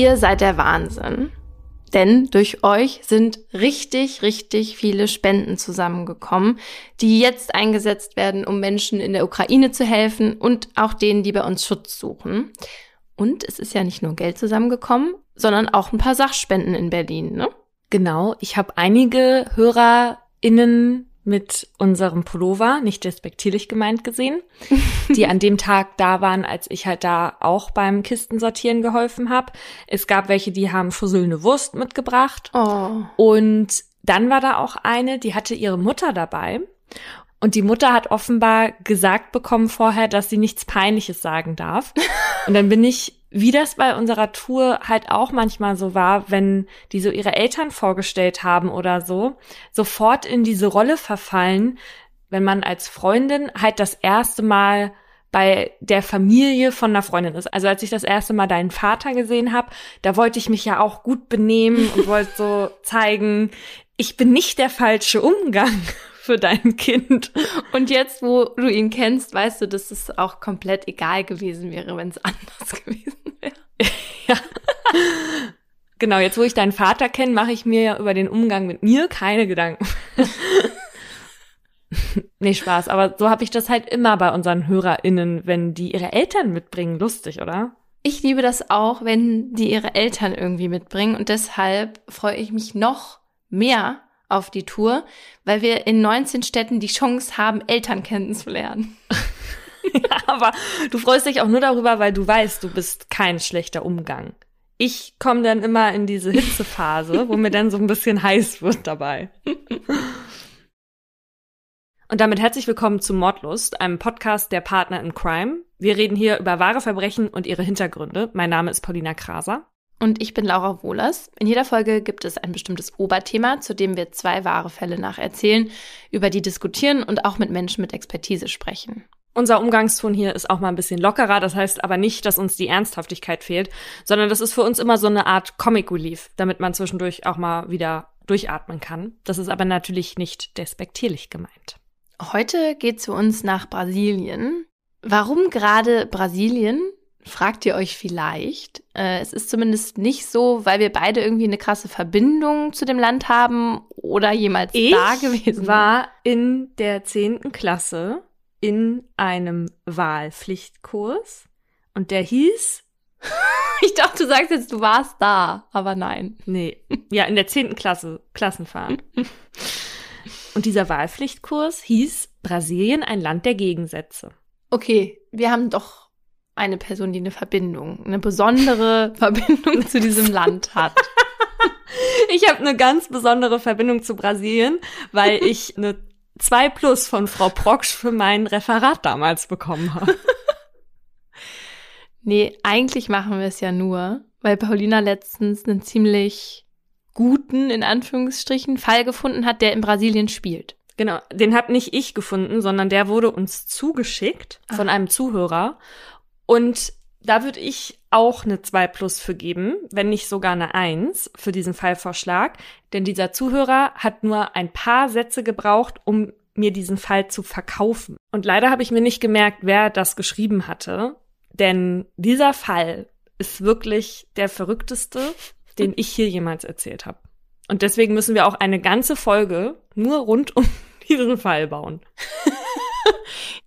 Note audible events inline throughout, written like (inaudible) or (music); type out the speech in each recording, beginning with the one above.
Ihr seid der Wahnsinn. Denn durch euch sind richtig, richtig viele Spenden zusammengekommen, die jetzt eingesetzt werden, um Menschen in der Ukraine zu helfen und auch denen, die bei uns Schutz suchen. Und es ist ja nicht nur Geld zusammengekommen, sondern auch ein paar Sachspenden in Berlin, ne? Genau, ich habe einige HörerInnen mit unserem Pullover, nicht despektierlich gemeint gesehen, (laughs) die an dem Tag da waren, als ich halt da auch beim Kistensortieren geholfen habe. Es gab welche, die haben fusselnde Wurst mitgebracht. Oh. Und dann war da auch eine, die hatte ihre Mutter dabei. Und die Mutter hat offenbar gesagt bekommen vorher, dass sie nichts Peinliches sagen darf. (laughs) Und dann bin ich wie das bei unserer Tour halt auch manchmal so war, wenn die so ihre Eltern vorgestellt haben oder so, sofort in diese Rolle verfallen, wenn man als Freundin halt das erste Mal bei der Familie von einer Freundin ist. Also als ich das erste Mal deinen Vater gesehen habe, da wollte ich mich ja auch gut benehmen und wollte so (laughs) zeigen, ich bin nicht der falsche Umgang (laughs) für dein Kind. Und jetzt, wo du ihn kennst, weißt du, dass es auch komplett egal gewesen wäre, wenn es (laughs) anders gewesen wäre. (laughs) Genau, jetzt wo ich deinen Vater kenne, mache ich mir ja über den Umgang mit mir keine Gedanken. (laughs) nee, Spaß, aber so habe ich das halt immer bei unseren HörerInnen, wenn die ihre Eltern mitbringen. Lustig, oder? Ich liebe das auch, wenn die ihre Eltern irgendwie mitbringen und deshalb freue ich mich noch mehr auf die Tour, weil wir in 19 Städten die Chance haben, Eltern kennenzulernen. (laughs) ja, aber du freust dich auch nur darüber, weil du weißt, du bist kein schlechter Umgang. Ich komme dann immer in diese Hitzephase, wo mir dann so ein bisschen heiß wird dabei. Und damit herzlich willkommen zu Mordlust, einem Podcast der Partner in Crime. Wir reden hier über wahre Verbrechen und ihre Hintergründe. Mein Name ist Paulina Kraser. Und ich bin Laura Wohlers. In jeder Folge gibt es ein bestimmtes Oberthema, zu dem wir zwei wahre Fälle nacherzählen, über die diskutieren und auch mit Menschen mit Expertise sprechen. Unser Umgangston hier ist auch mal ein bisschen lockerer, das heißt aber nicht, dass uns die Ernsthaftigkeit fehlt, sondern das ist für uns immer so eine Art Comic Relief, damit man zwischendurch auch mal wieder durchatmen kann. Das ist aber natürlich nicht despektierlich gemeint. Heute geht zu uns nach Brasilien. Warum gerade Brasilien? fragt ihr euch vielleicht. Äh, es ist zumindest nicht so, weil wir beide irgendwie eine krasse Verbindung zu dem Land haben oder jemals ich da gewesen war in der zehnten Klasse in einem Wahlpflichtkurs und der hieß (laughs) ich dachte, du sagst jetzt, du warst da, aber nein. Nee. Ja, in der zehnten Klasse, Klassenfahrt. (laughs) Und dieser Wahlpflichtkurs hieß Brasilien ein Land der Gegensätze. Okay, wir haben doch eine Person, die eine Verbindung, eine besondere (laughs) Verbindung zu diesem Land hat. Ich habe eine ganz besondere Verbindung zu Brasilien, weil ich eine 2 plus von Frau Proksch für mein Referat damals bekommen habe. (laughs) Nee, eigentlich machen wir es ja nur, weil Paulina letztens einen ziemlich guten, in Anführungsstrichen, Fall gefunden hat, der in Brasilien spielt. Genau, den hab nicht ich gefunden, sondern der wurde uns zugeschickt von Ach. einem Zuhörer. Und da würde ich auch eine 2 plus für geben, wenn nicht sogar eine 1 für diesen Fallvorschlag. Denn dieser Zuhörer hat nur ein paar Sätze gebraucht, um mir diesen Fall zu verkaufen. Und leider habe ich mir nicht gemerkt, wer das geschrieben hatte. Denn dieser Fall ist wirklich der verrückteste, den ich hier jemals erzählt habe. Und deswegen müssen wir auch eine ganze Folge nur rund um (laughs) diesen Fall bauen.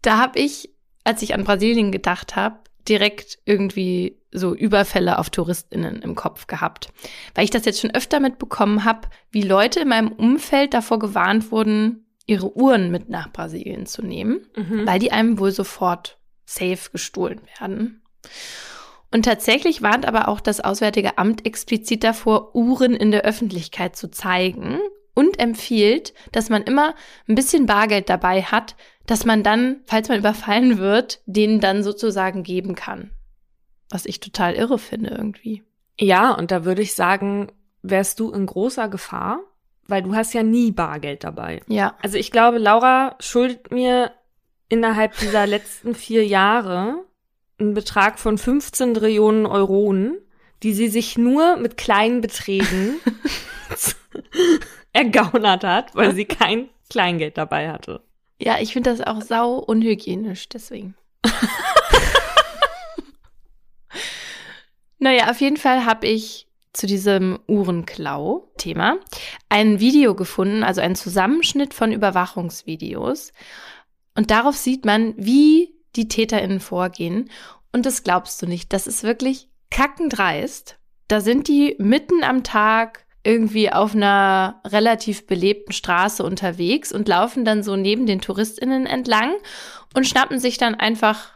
da habe ich, als ich an Brasilien gedacht habe, direkt irgendwie so Überfälle auf Touristinnen im Kopf gehabt, weil ich das jetzt schon öfter mitbekommen habe, wie Leute in meinem Umfeld davor gewarnt wurden, ihre Uhren mit nach Brasilien zu nehmen, mhm. weil die einem wohl sofort safe gestohlen werden. Und tatsächlich warnt aber auch das Auswärtige Amt explizit davor, Uhren in der Öffentlichkeit zu zeigen und empfiehlt, dass man immer ein bisschen Bargeld dabei hat, dass man dann, falls man überfallen wird, denen dann sozusagen geben kann. Was ich total irre finde irgendwie. Ja, und da würde ich sagen, wärst du in großer Gefahr, weil du hast ja nie Bargeld dabei. Ja. Also ich glaube, Laura schuldet mir innerhalb dieser letzten vier Jahre einen Betrag von 15 Trillionen Euronen, die sie sich nur mit kleinen Beträgen (laughs) (laughs) ergaunert hat, weil sie kein Kleingeld dabei hatte. Ja, ich finde das auch sau unhygienisch, deswegen. (laughs) Naja, auf jeden Fall habe ich zu diesem Uhrenklau-Thema ein Video gefunden, also ein Zusammenschnitt von Überwachungsvideos. Und darauf sieht man, wie die TäterInnen vorgehen. Und das glaubst du nicht. Das ist wirklich kackendreist. Da sind die mitten am Tag irgendwie auf einer relativ belebten Straße unterwegs und laufen dann so neben den TouristInnen entlang und schnappen sich dann einfach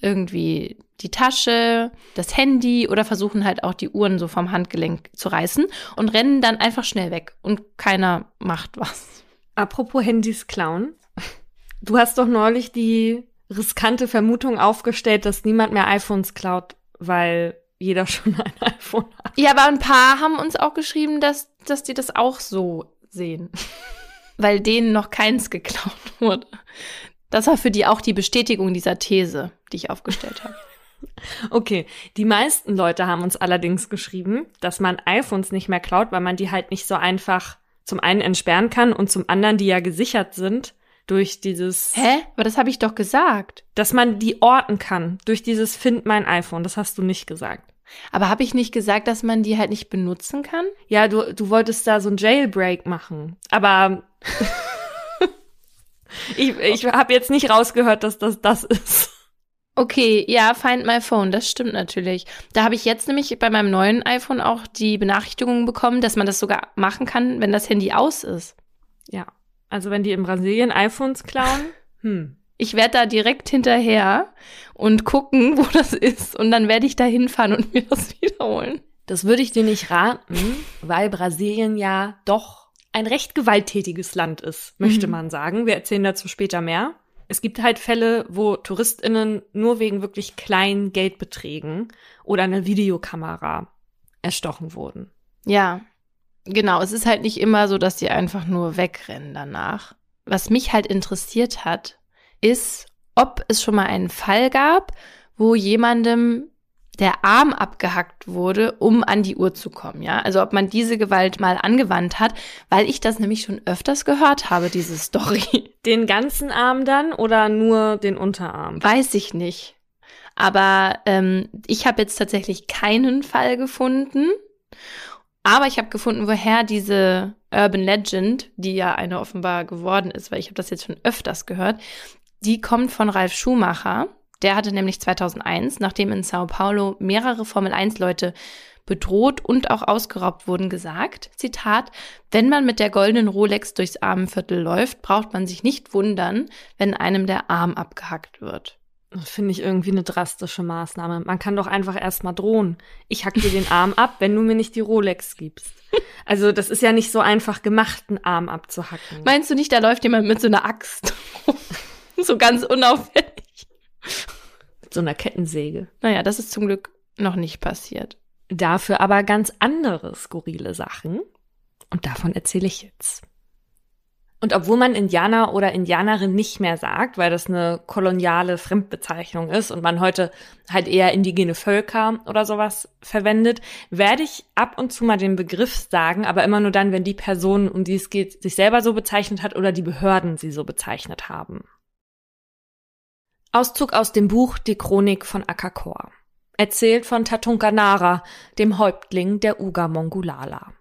irgendwie die Tasche, das Handy oder versuchen halt auch die Uhren so vom Handgelenk zu reißen und rennen dann einfach schnell weg und keiner macht was. Apropos Handys klauen. Du hast doch neulich die riskante Vermutung aufgestellt, dass niemand mehr iPhones klaut, weil jeder schon ein (laughs) iPhone hat. Ja, aber ein paar haben uns auch geschrieben, dass, dass die das auch so sehen. (laughs) weil denen noch keins geklaut wurde. Das war für die auch die Bestätigung dieser These, die ich aufgestellt habe. (laughs) Okay, die meisten Leute haben uns allerdings geschrieben, dass man iPhones nicht mehr klaut, weil man die halt nicht so einfach zum einen entsperren kann und zum anderen, die ja gesichert sind durch dieses. Hä? Aber das habe ich doch gesagt. Dass man die orten kann durch dieses Find mein iPhone. Das hast du nicht gesagt. Aber habe ich nicht gesagt, dass man die halt nicht benutzen kann? Ja, du, du wolltest da so ein Jailbreak machen. Aber (laughs) ich, ich habe jetzt nicht rausgehört, dass das das ist. Okay, ja, Find My Phone, das stimmt natürlich. Da habe ich jetzt nämlich bei meinem neuen iPhone auch die Benachrichtigung bekommen, dass man das sogar machen kann, wenn das Handy aus ist. Ja, also wenn die in Brasilien iPhones klauen, (laughs) hm. Ich werde da direkt hinterher und gucken, wo das ist. Und dann werde ich da hinfahren und (laughs) mir das wiederholen. Das würde ich dir nicht raten, weil Brasilien ja doch ein recht gewalttätiges Land ist, möchte mhm. man sagen. Wir erzählen dazu später mehr. Es gibt halt Fälle, wo TouristInnen nur wegen wirklich kleinen Geldbeträgen oder einer Videokamera erstochen wurden. Ja, genau. Es ist halt nicht immer so, dass die einfach nur wegrennen danach. Was mich halt interessiert hat, ist, ob es schon mal einen Fall gab, wo jemandem der Arm abgehackt wurde, um an die Uhr zu kommen, ja? Also ob man diese Gewalt mal angewandt hat, weil ich das nämlich schon öfters gehört habe, diese (laughs) Story. Den ganzen Arm dann oder nur den Unterarm? Weiß ich nicht. Aber ähm, ich habe jetzt tatsächlich keinen Fall gefunden. Aber ich habe gefunden, woher diese Urban Legend, die ja eine offenbar geworden ist, weil ich habe das jetzt schon öfters gehört, die kommt von Ralf Schumacher der hatte nämlich 2001, nachdem in Sao Paulo mehrere Formel-1-Leute bedroht und auch ausgeraubt wurden, gesagt, Zitat, wenn man mit der goldenen Rolex durchs Armenviertel läuft, braucht man sich nicht wundern, wenn einem der Arm abgehackt wird. Das finde ich irgendwie eine drastische Maßnahme. Man kann doch einfach erstmal drohen. Ich hack dir den Arm ab, wenn du mir nicht die Rolex gibst. Also, das ist ja nicht so einfach gemacht, einen Arm abzuhacken. Meinst du nicht, da läuft jemand mit so einer Axt? (laughs) so ganz unauffällig. Mit so einer Kettensäge. Naja, das ist zum Glück noch nicht passiert. Dafür aber ganz andere skurrile Sachen. Und davon erzähle ich jetzt. Und obwohl man Indianer oder Indianerin nicht mehr sagt, weil das eine koloniale Fremdbezeichnung ist und man heute halt eher indigene Völker oder sowas verwendet, werde ich ab und zu mal den Begriff sagen, aber immer nur dann, wenn die Person, um die es geht, sich selber so bezeichnet hat oder die Behörden sie so bezeichnet haben. Auszug aus dem Buch Die Chronik von Akakor. Erzählt von Tatunkanara, dem Häuptling der Uga Mongulala.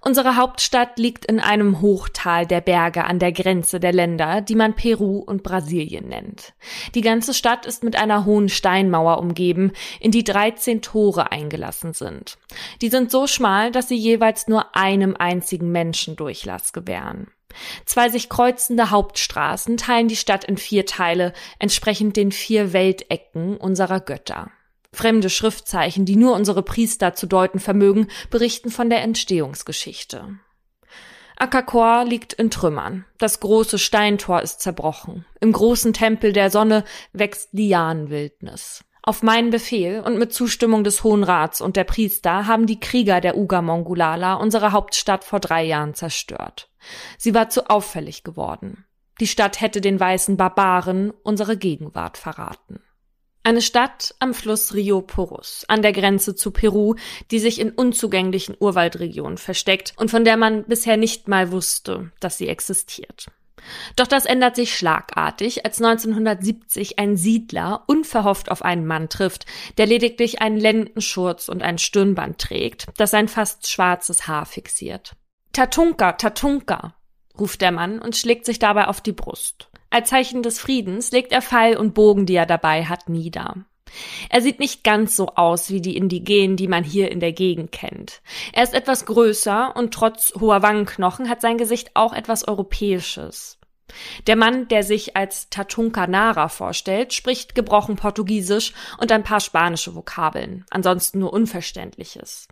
Unsere Hauptstadt liegt in einem Hochtal der Berge an der Grenze der Länder, die man Peru und Brasilien nennt. Die ganze Stadt ist mit einer hohen Steinmauer umgeben, in die 13 Tore eingelassen sind. Die sind so schmal, dass sie jeweils nur einem einzigen Menschen Durchlass gewähren. Zwei sich kreuzende Hauptstraßen teilen die Stadt in vier Teile, entsprechend den vier Weltecken unserer Götter. Fremde Schriftzeichen, die nur unsere Priester zu deuten vermögen, berichten von der Entstehungsgeschichte. Akakor liegt in Trümmern. Das große Steintor ist zerbrochen. Im großen Tempel der Sonne wächst Lianenwildnis. Auf meinen Befehl und mit Zustimmung des Hohen Rats und der Priester haben die Krieger der Uga Mongulala unsere Hauptstadt vor drei Jahren zerstört. Sie war zu auffällig geworden. Die Stadt hätte den weißen Barbaren unsere Gegenwart verraten. Eine Stadt am Fluss Rio Porus, an der Grenze zu Peru, die sich in unzugänglichen Urwaldregionen versteckt und von der man bisher nicht mal wusste, dass sie existiert. Doch das ändert sich schlagartig, als 1970 ein Siedler unverhofft auf einen Mann trifft, der lediglich einen Lendenschurz und ein Stirnband trägt, das sein fast schwarzes Haar fixiert. Tatunka, Tatunka, ruft der Mann und schlägt sich dabei auf die Brust. Als Zeichen des Friedens legt er Pfeil und Bogen, die er dabei hat, nieder. Er sieht nicht ganz so aus wie die Indigenen, die man hier in der Gegend kennt. Er ist etwas größer und trotz hoher Wangenknochen hat sein Gesicht auch etwas Europäisches. Der Mann, der sich als Tatunka Nara vorstellt, spricht gebrochen Portugiesisch und ein paar spanische Vokabeln, ansonsten nur Unverständliches.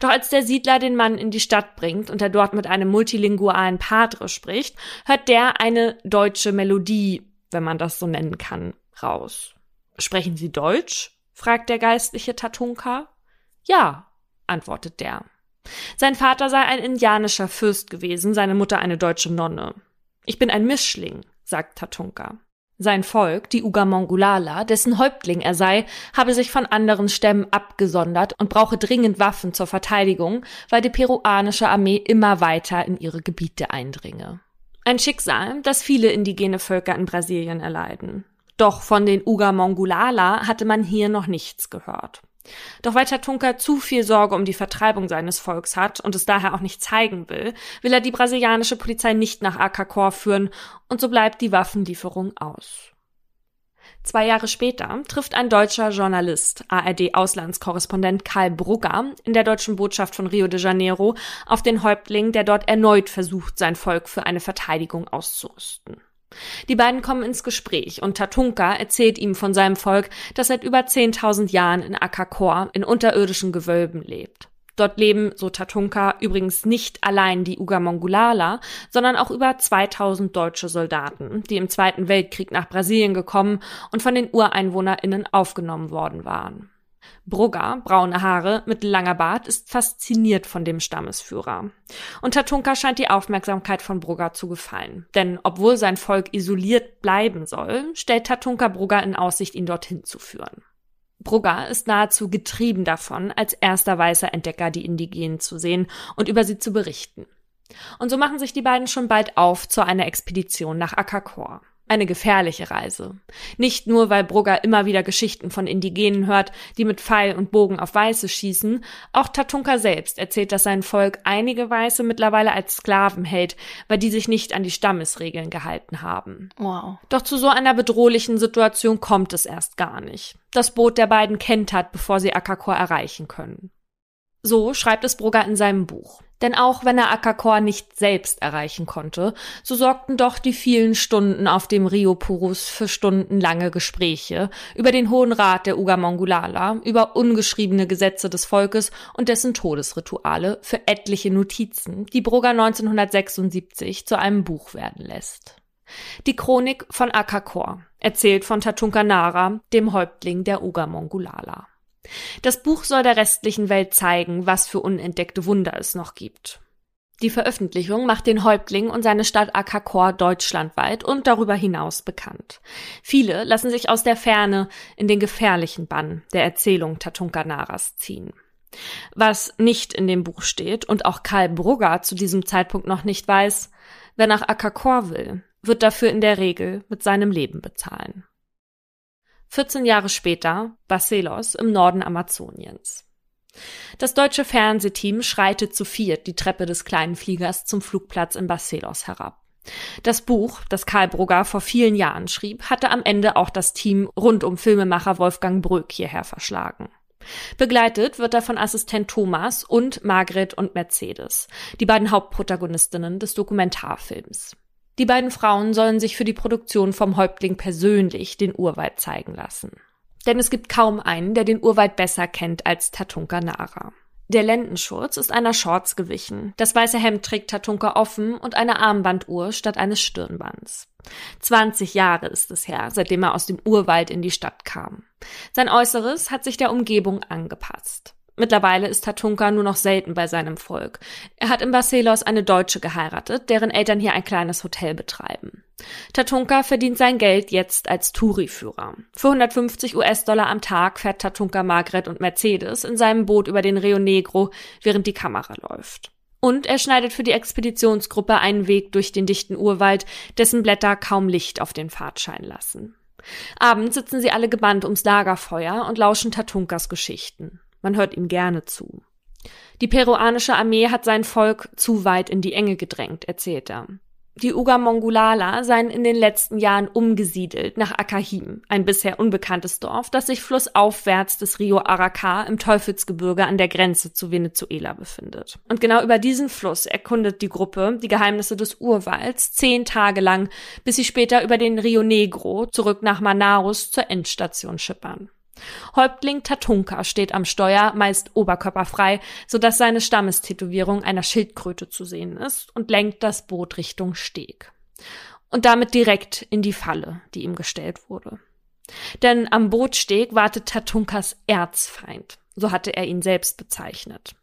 Doch als der Siedler den Mann in die Stadt bringt und er dort mit einem multilingualen Padre spricht, hört der eine deutsche Melodie, wenn man das so nennen kann, raus. Sprechen Sie Deutsch? fragt der geistliche Tatunka. Ja, antwortet der. Sein Vater sei ein indianischer Fürst gewesen, seine Mutter eine deutsche Nonne. Ich bin ein Mischling, sagt Tatunka. Sein Volk, die Ugamongulala, dessen Häuptling er sei, habe sich von anderen Stämmen abgesondert und brauche dringend Waffen zur Verteidigung, weil die peruanische Armee immer weiter in ihre Gebiete eindringe. Ein Schicksal, das viele indigene Völker in Brasilien erleiden. Doch von den Ugamongulala hatte man hier noch nichts gehört. Doch weil Tatunka zu viel Sorge um die Vertreibung seines Volks hat und es daher auch nicht zeigen will, will er die brasilianische Polizei nicht nach Akakor führen und so bleibt die Waffenlieferung aus. Zwei Jahre später trifft ein deutscher Journalist, ARD-Auslandskorrespondent Karl Brugger, in der deutschen Botschaft von Rio de Janeiro auf den Häuptling, der dort erneut versucht, sein Volk für eine Verteidigung auszurüsten. Die beiden kommen ins Gespräch und Tatunka erzählt ihm von seinem Volk, das seit über 10.000 Jahren in Akakor in unterirdischen Gewölben lebt. Dort leben, so Tatunka, übrigens nicht allein die Ugamongulala, sondern auch über 2000 deutsche Soldaten, die im Zweiten Weltkrieg nach Brasilien gekommen und von den UreinwohnerInnen aufgenommen worden waren. Brugger, braune Haare, mit langer Bart, ist fasziniert von dem Stammesführer. Und Tatunka scheint die Aufmerksamkeit von Brugger zu gefallen. Denn obwohl sein Volk isoliert bleiben soll, stellt Tatunka Brugger in Aussicht, ihn dorthin zu führen. Brugger ist nahezu getrieben davon, als erster weißer Entdecker die Indigenen zu sehen und über sie zu berichten. Und so machen sich die beiden schon bald auf zu einer Expedition nach Akakor. Eine gefährliche Reise. Nicht nur, weil Brugger immer wieder Geschichten von Indigenen hört, die mit Pfeil und Bogen auf Weiße schießen, auch Tatunka selbst erzählt, dass sein Volk einige Weiße mittlerweile als Sklaven hält, weil die sich nicht an die Stammesregeln gehalten haben. Wow. Doch zu so einer bedrohlichen Situation kommt es erst gar nicht. Das Boot der beiden kentert, bevor sie Akakor erreichen können. So schreibt es Brugger in seinem Buch. Denn auch wenn er Akakor nicht selbst erreichen konnte, so sorgten doch die vielen Stunden auf dem Rio Purus für stundenlange Gespräche über den Hohen Rat der Ugamongulala, über ungeschriebene Gesetze des Volkes und dessen Todesrituale für etliche Notizen, die Brugger 1976 zu einem Buch werden lässt. Die Chronik von Akakor, erzählt von Tatunka Nara, dem Häuptling der Ugamongulala. Das Buch soll der restlichen Welt zeigen, was für unentdeckte Wunder es noch gibt. Die Veröffentlichung macht den Häuptling und seine Stadt Akakor deutschlandweit und darüber hinaus bekannt. Viele lassen sich aus der Ferne in den gefährlichen Bann der Erzählung Tatunka Naras ziehen. Was nicht in dem Buch steht und auch Karl Brugger zu diesem Zeitpunkt noch nicht weiß, wer nach Akakor will, wird dafür in der Regel mit seinem Leben bezahlen. 14 Jahre später Barcelos im Norden Amazoniens. Das deutsche Fernsehteam schreitet zu viert die Treppe des kleinen Fliegers zum Flugplatz in Barcelos herab. Das Buch, das Karl Brugger vor vielen Jahren schrieb, hatte am Ende auch das Team rund um Filmemacher Wolfgang Bröck hierher verschlagen. Begleitet wird er von Assistent Thomas und Margret und Mercedes, die beiden Hauptprotagonistinnen des Dokumentarfilms. Die beiden Frauen sollen sich für die Produktion vom Häuptling persönlich den Urwald zeigen lassen. Denn es gibt kaum einen, der den Urwald besser kennt als Tatunka Nara. Der Lendenschurz ist einer Shorts gewichen. Das weiße Hemd trägt Tatunka offen und eine Armbanduhr statt eines Stirnbands. 20 Jahre ist es her, seitdem er aus dem Urwald in die Stadt kam. Sein Äußeres hat sich der Umgebung angepasst. Mittlerweile ist Tatunka nur noch selten bei seinem Volk. Er hat in Barcelos eine Deutsche geheiratet, deren Eltern hier ein kleines Hotel betreiben. Tatunka verdient sein Geld jetzt als Touriführer. Für 150 US-Dollar am Tag fährt Tatunka Margret und Mercedes in seinem Boot über den Rio Negro, während die Kamera läuft. Und er schneidet für die Expeditionsgruppe einen Weg durch den dichten Urwald, dessen Blätter kaum Licht auf den Pfad scheinen lassen. Abends sitzen sie alle gebannt ums Lagerfeuer und lauschen Tatunkas Geschichten. Man hört ihm gerne zu. Die peruanische Armee hat sein Volk zu weit in die Enge gedrängt, erzählt er. Die Ugamongulala seien in den letzten Jahren umgesiedelt nach Akahim, ein bisher unbekanntes Dorf, das sich flussaufwärts des Rio Araka im Teufelsgebirge an der Grenze zu Venezuela befindet. Und genau über diesen Fluss erkundet die Gruppe die Geheimnisse des Urwalds zehn Tage lang, bis sie später über den Rio Negro zurück nach Manaus zur Endstation schippern. Häuptling Tatunka steht am Steuer, meist oberkörperfrei, so dass seine Stammestätowierung einer Schildkröte zu sehen ist und lenkt das Boot Richtung Steg. Und damit direkt in die Falle, die ihm gestellt wurde. Denn am Bootsteg wartet Tatunkas Erzfeind, so hatte er ihn selbst bezeichnet.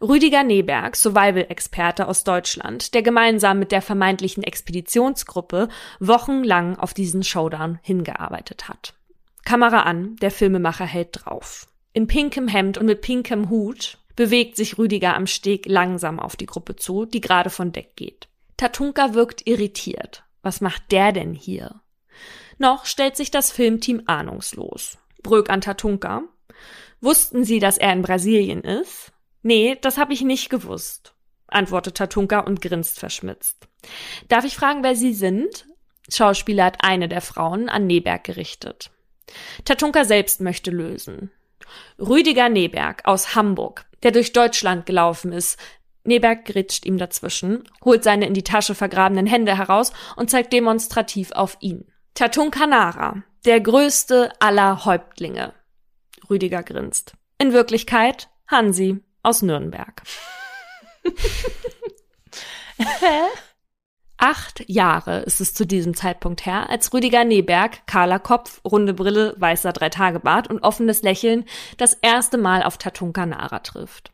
Rüdiger Neberg, Survival-Experte aus Deutschland, der gemeinsam mit der vermeintlichen Expeditionsgruppe wochenlang auf diesen Showdown hingearbeitet hat. Kamera an, der Filmemacher hält drauf. In pinkem Hemd und mit pinkem Hut bewegt sich Rüdiger am Steg langsam auf die Gruppe zu, die gerade von Deck geht. Tatunka wirkt irritiert. Was macht der denn hier? Noch stellt sich das Filmteam ahnungslos. Bröck an Tatunka. Wussten Sie, dass er in Brasilien ist? Nee, das habe ich nicht gewusst, antwortet Tatunka und grinst verschmitzt. Darf ich fragen, wer Sie sind? Schauspieler hat eine der Frauen an Neberg gerichtet. Tatunka selbst möchte lösen. Rüdiger Neberg aus Hamburg, der durch Deutschland gelaufen ist. Neberg gritscht ihm dazwischen, holt seine in die Tasche vergrabenen Hände heraus und zeigt demonstrativ auf ihn. Tatunka Nara, der größte aller Häuptlinge. Rüdiger grinst. In Wirklichkeit Hansi aus Nürnberg. (laughs) (laughs) Acht Jahre ist es zu diesem Zeitpunkt her, als Rüdiger Neberg, kahler Kopf, runde Brille, weißer Dreitagebart und offenes Lächeln das erste Mal auf Tatunka Nara trifft.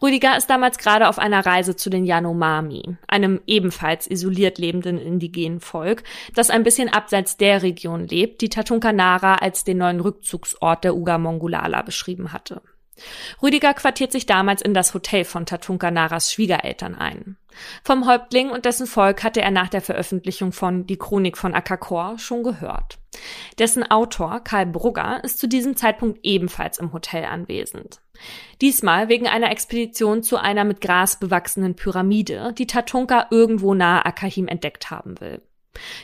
Rüdiger ist damals gerade auf einer Reise zu den Yanomami, einem ebenfalls isoliert lebenden indigenen Volk, das ein bisschen abseits der Region lebt, die Tatunka Nara als den neuen Rückzugsort der Uga Mongulala beschrieben hatte. Rüdiger quartiert sich damals in das Hotel von Tatunka Naras Schwiegereltern ein. Vom Häuptling und dessen Volk hatte er nach der Veröffentlichung von Die Chronik von Akakor schon gehört. Dessen Autor, Karl Brugger, ist zu diesem Zeitpunkt ebenfalls im Hotel anwesend. Diesmal wegen einer Expedition zu einer mit Gras bewachsenen Pyramide, die Tatunka irgendwo nahe Akahim entdeckt haben will.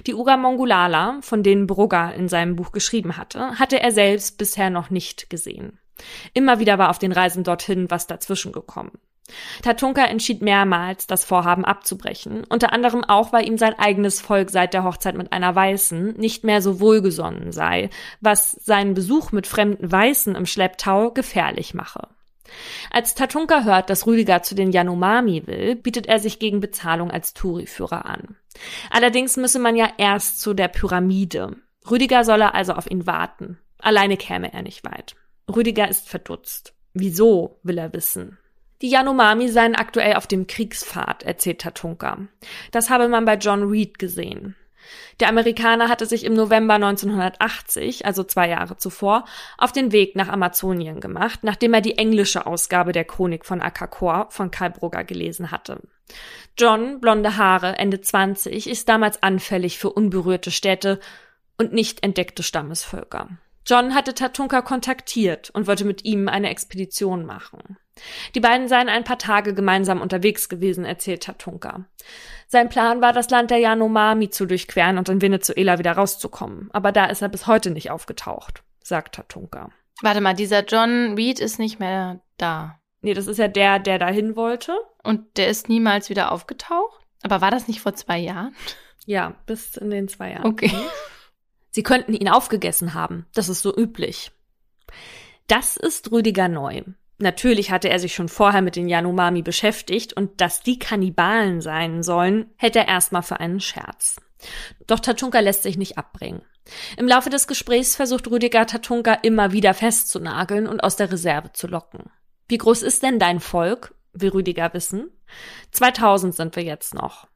Die Uga Mongulala, von denen Brugger in seinem Buch geschrieben hatte, hatte er selbst bisher noch nicht gesehen. Immer wieder war auf den Reisen dorthin was dazwischen gekommen. Tatunka entschied mehrmals, das Vorhaben abzubrechen, unter anderem auch, weil ihm sein eigenes Volk seit der Hochzeit mit einer Weißen nicht mehr so wohlgesonnen sei, was seinen Besuch mit fremden Weißen im Schlepptau gefährlich mache. Als Tatunka hört, dass Rüdiger zu den Yanomami will, bietet er sich gegen Bezahlung als Touriführer an. Allerdings müsse man ja erst zu der Pyramide. Rüdiger solle also auf ihn warten. Alleine käme er nicht weit. Rüdiger ist verdutzt. Wieso, will er wissen. Die Yanomami seien aktuell auf dem Kriegspfad, erzählt Tatunka. Das habe man bei John Reed gesehen. Der Amerikaner hatte sich im November 1980, also zwei Jahre zuvor, auf den Weg nach Amazonien gemacht, nachdem er die englische Ausgabe der Chronik von Akakor von Karl Brugger gelesen hatte. John, blonde Haare, Ende 20, ist damals anfällig für unberührte Städte und nicht entdeckte Stammesvölker. John hatte Tatunka kontaktiert und wollte mit ihm eine Expedition machen. Die beiden seien ein paar Tage gemeinsam unterwegs gewesen, erzählt Tatunka. Sein Plan war, das Land der Yanomami zu durchqueren und in Venezuela wieder rauszukommen. Aber da ist er bis heute nicht aufgetaucht, sagt Tatunka. Warte mal, dieser John Reed ist nicht mehr da. Nee, das ist ja der, der dahin wollte. Und der ist niemals wieder aufgetaucht? Aber war das nicht vor zwei Jahren? Ja, bis in den zwei Jahren. Okay. Sie könnten ihn aufgegessen haben. Das ist so üblich. Das ist Rüdiger Neu. Natürlich hatte er sich schon vorher mit den Yanomami beschäftigt und dass die Kannibalen sein sollen, hält er erstmal für einen Scherz. Doch Tatunka lässt sich nicht abbringen. Im Laufe des Gesprächs versucht Rüdiger Tatunka immer wieder festzunageln und aus der Reserve zu locken. Wie groß ist denn dein Volk? will Rüdiger wissen. 2000 sind wir jetzt noch.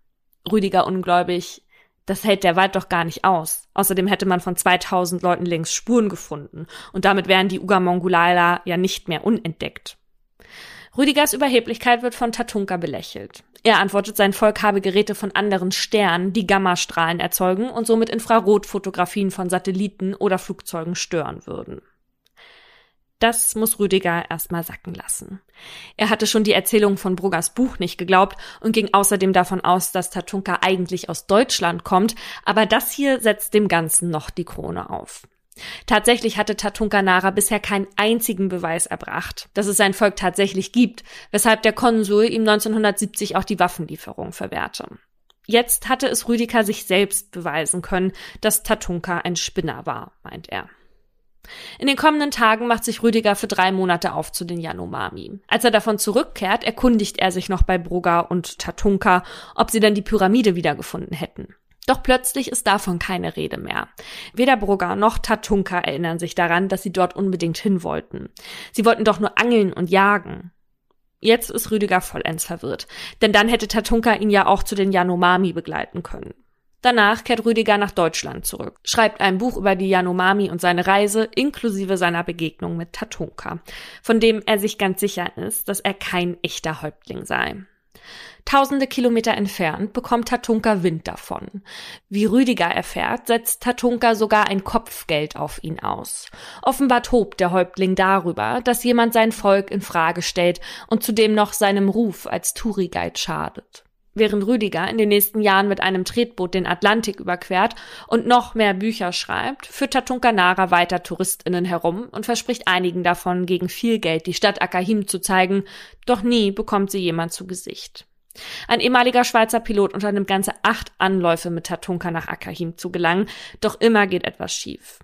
Rüdiger ungläubig. Das hält der Wald doch gar nicht aus. Außerdem hätte man von 2000 Leuten längst Spuren gefunden und damit wären die Ugamongulala ja nicht mehr unentdeckt. Rüdigers Überheblichkeit wird von Tatunka belächelt. Er antwortet, sein Volk habe Geräte von anderen Sternen, die Gammastrahlen erzeugen und somit Infrarotfotografien von Satelliten oder Flugzeugen stören würden. Das muss Rüdiger erstmal sacken lassen. Er hatte schon die Erzählung von Bruggers Buch nicht geglaubt und ging außerdem davon aus, dass Tatunka eigentlich aus Deutschland kommt, aber das hier setzt dem Ganzen noch die Krone auf. Tatsächlich hatte Tatunka Nara bisher keinen einzigen Beweis erbracht, dass es sein Volk tatsächlich gibt, weshalb der Konsul ihm 1970 auch die Waffenlieferung verwehrte. Jetzt hatte es Rüdiger sich selbst beweisen können, dass Tatunka ein Spinner war, meint er. In den kommenden Tagen macht sich Rüdiger für drei Monate auf zu den Yanomami. Als er davon zurückkehrt, erkundigt er sich noch bei Brugger und Tatunka, ob sie denn die Pyramide wiedergefunden hätten. Doch plötzlich ist davon keine Rede mehr. Weder Brugger noch Tatunka erinnern sich daran, dass sie dort unbedingt hin wollten. Sie wollten doch nur angeln und jagen. Jetzt ist Rüdiger vollends verwirrt, denn dann hätte Tatunka ihn ja auch zu den Yanomami begleiten können. Danach kehrt Rüdiger nach Deutschland zurück, schreibt ein Buch über die Yanomami und seine Reise, inklusive seiner Begegnung mit Tatunka, von dem er sich ganz sicher ist, dass er kein echter Häuptling sei. Tausende Kilometer entfernt bekommt Tatunka Wind davon. Wie Rüdiger erfährt, setzt Tatunka sogar ein Kopfgeld auf ihn aus. Offenbar tobt der Häuptling darüber, dass jemand sein Volk in Frage stellt und zudem noch seinem Ruf als Touri-Guide schadet. Während Rüdiger in den nächsten Jahren mit einem Tretboot den Atlantik überquert und noch mehr Bücher schreibt, führt Tatunkanara weiter TouristInnen herum und verspricht einigen davon gegen viel Geld die Stadt Akahim zu zeigen, doch nie bekommt sie jemand zu Gesicht. Ein ehemaliger Schweizer Pilot unternimmt ganze acht Anläufe mit Tatunka nach Akahim zu gelangen, doch immer geht etwas schief.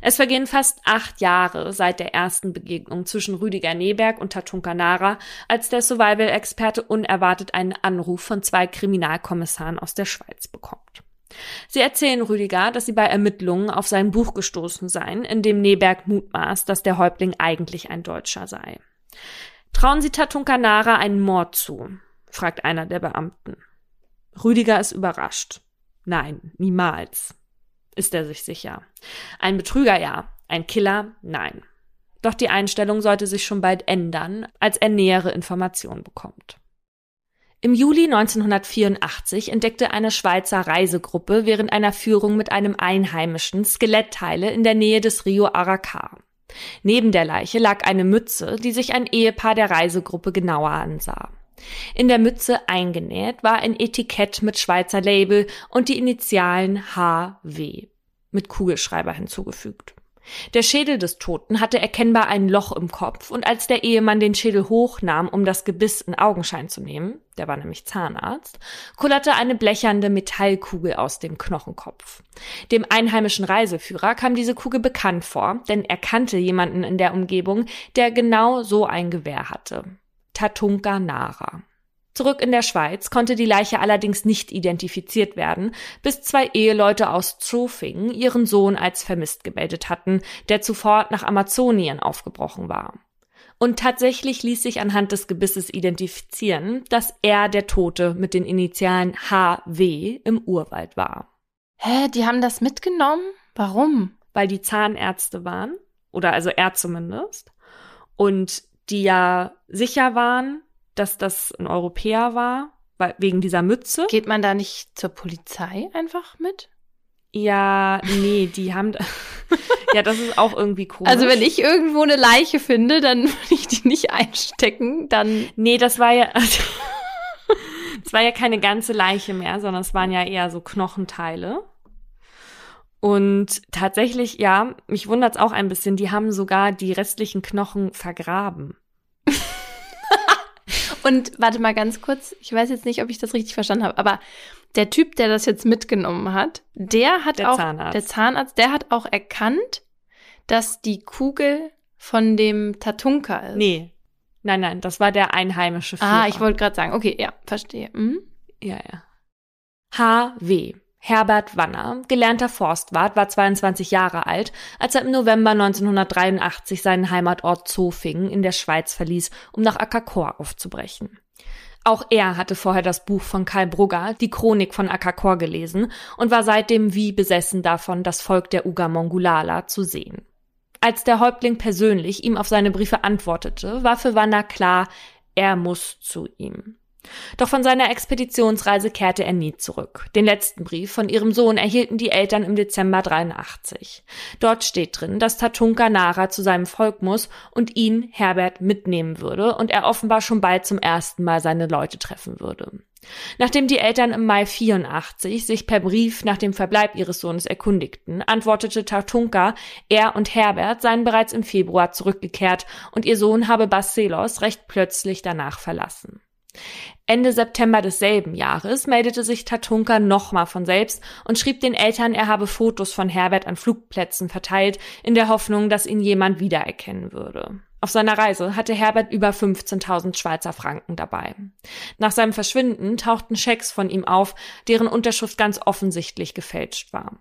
Es vergehen fast acht Jahre seit der ersten Begegnung zwischen Rüdiger Neberg und Tatunka Nara, als der Survival-Experte unerwartet einen Anruf von zwei Kriminalkommissaren aus der Schweiz bekommt. Sie erzählen Rüdiger, dass sie bei Ermittlungen auf sein Buch gestoßen seien, in dem Neberg mutmaßt, dass der Häuptling eigentlich ein Deutscher sei. Trauen Sie Tatunka Nara einen Mord zu? fragt einer der Beamten. Rüdiger ist überrascht. Nein, niemals ist er sich sicher. Ein Betrüger ja, ein Killer nein. Doch die Einstellung sollte sich schon bald ändern, als er nähere Informationen bekommt. Im Juli 1984 entdeckte eine Schweizer Reisegruppe während einer Führung mit einem Einheimischen Skelettteile in der Nähe des Rio Aracá. Neben der Leiche lag eine Mütze, die sich ein Ehepaar der Reisegruppe genauer ansah. In der Mütze eingenäht war ein Etikett mit Schweizer Label und die Initialen HW mit Kugelschreiber hinzugefügt. Der Schädel des Toten hatte erkennbar ein Loch im Kopf, und als der Ehemann den Schädel hochnahm, um das Gebiss in Augenschein zu nehmen, der war nämlich Zahnarzt, kullerte eine blechernde Metallkugel aus dem Knochenkopf. Dem einheimischen Reiseführer kam diese Kugel bekannt vor, denn er kannte jemanden in der Umgebung, der genau so ein Gewehr hatte. Tatunka Nara. Zurück in der Schweiz konnte die Leiche allerdings nicht identifiziert werden, bis zwei Eheleute aus Zofingen ihren Sohn als vermisst gemeldet hatten, der zuvor nach Amazonien aufgebrochen war. Und tatsächlich ließ sich anhand des Gebisses identifizieren, dass er der Tote mit den Initialen HW im Urwald war. Hä, die haben das mitgenommen? Warum? Weil die Zahnärzte waren, oder also er zumindest, und die ja sicher waren, dass das ein Europäer war, weil, wegen dieser Mütze. Geht man da nicht zur Polizei einfach mit? Ja, nee, die haben. (laughs) ja, das ist auch irgendwie komisch. Also, wenn ich irgendwo eine Leiche finde, dann würde ich die nicht einstecken, dann. Nee, das war ja. Also, (laughs) das war ja keine ganze Leiche mehr, sondern es waren ja eher so Knochenteile. Und tatsächlich, ja, mich wundert's auch ein bisschen, die haben sogar die restlichen Knochen vergraben. (laughs) Und warte mal ganz kurz, ich weiß jetzt nicht, ob ich das richtig verstanden habe, aber der Typ, der das jetzt mitgenommen hat, der hat der auch, Zahnarzt. der Zahnarzt, der hat auch erkannt, dass die Kugel von dem Tatunka ist. Nee. Nein, nein, das war der einheimische Führer. Ah, ich wollte gerade sagen, okay, ja, verstehe. Mhm. Ja, ja. HW. Herbert Wanner, gelernter Forstwart, war 22 Jahre alt, als er im November 1983 seinen Heimatort Zofingen in der Schweiz verließ, um nach Akakor aufzubrechen. Auch er hatte vorher das Buch von Karl Brugger, die Chronik von Akakor, gelesen und war seitdem wie besessen davon, das Volk der Uga Mongulala zu sehen. Als der Häuptling persönlich ihm auf seine Briefe antwortete, war für Wanner klar, er muss zu ihm. Doch von seiner Expeditionsreise kehrte er nie zurück. Den letzten Brief von ihrem Sohn erhielten die Eltern im Dezember 83. Dort steht drin, dass Tatunka Nara zu seinem Volk muss und ihn, Herbert, mitnehmen würde und er offenbar schon bald zum ersten Mal seine Leute treffen würde. Nachdem die Eltern im Mai 84 sich per Brief nach dem Verbleib ihres Sohnes erkundigten, antwortete Tatunka, er und Herbert seien bereits im Februar zurückgekehrt und ihr Sohn habe Barcelos recht plötzlich danach verlassen. Ende September desselben Jahres meldete sich Tatunka nochmal von selbst und schrieb den Eltern, er habe Fotos von Herbert an Flugplätzen verteilt, in der Hoffnung, dass ihn jemand wiedererkennen würde. Auf seiner Reise hatte Herbert über 15.000 Schweizer Franken dabei. Nach seinem Verschwinden tauchten Schecks von ihm auf, deren Unterschrift ganz offensichtlich gefälscht war.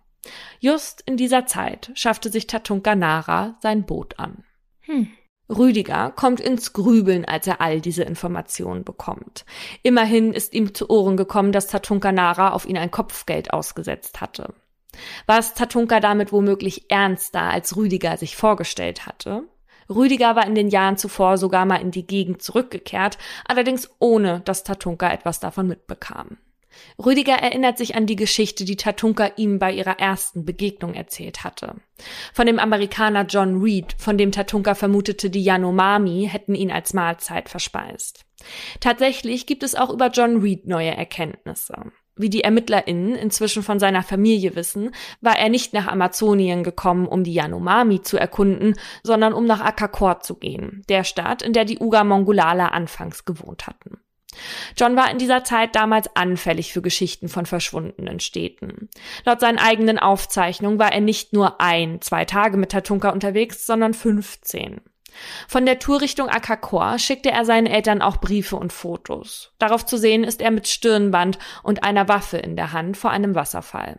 Just in dieser Zeit schaffte sich Tatunka Nara sein Boot an. Hm. Rüdiger kommt ins Grübeln, als er all diese Informationen bekommt. Immerhin ist ihm zu Ohren gekommen, dass Tatunka Nara auf ihn ein Kopfgeld ausgesetzt hatte. War es Tatunka damit womöglich ernster, als Rüdiger sich vorgestellt hatte? Rüdiger war in den Jahren zuvor sogar mal in die Gegend zurückgekehrt, allerdings ohne, dass Tatunka etwas davon mitbekam. Rüdiger erinnert sich an die Geschichte, die Tatunka ihm bei ihrer ersten Begegnung erzählt hatte. Von dem Amerikaner John Reed, von dem Tatunka vermutete, die Yanomami hätten ihn als Mahlzeit verspeist. Tatsächlich gibt es auch über John Reed neue Erkenntnisse. Wie die ErmittlerInnen inzwischen von seiner Familie wissen, war er nicht nach Amazonien gekommen, um die Yanomami zu erkunden, sondern um nach Akakor zu gehen, der Stadt, in der die Uga Mongolala anfangs gewohnt hatten. John war in dieser Zeit damals anfällig für Geschichten von verschwundenen Städten. Laut seinen eigenen Aufzeichnungen war er nicht nur ein, zwei Tage mit Tatunka unterwegs, sondern 15. Von der Tour Richtung Akakor schickte er seinen Eltern auch Briefe und Fotos. Darauf zu sehen ist er mit Stirnband und einer Waffe in der Hand vor einem Wasserfall.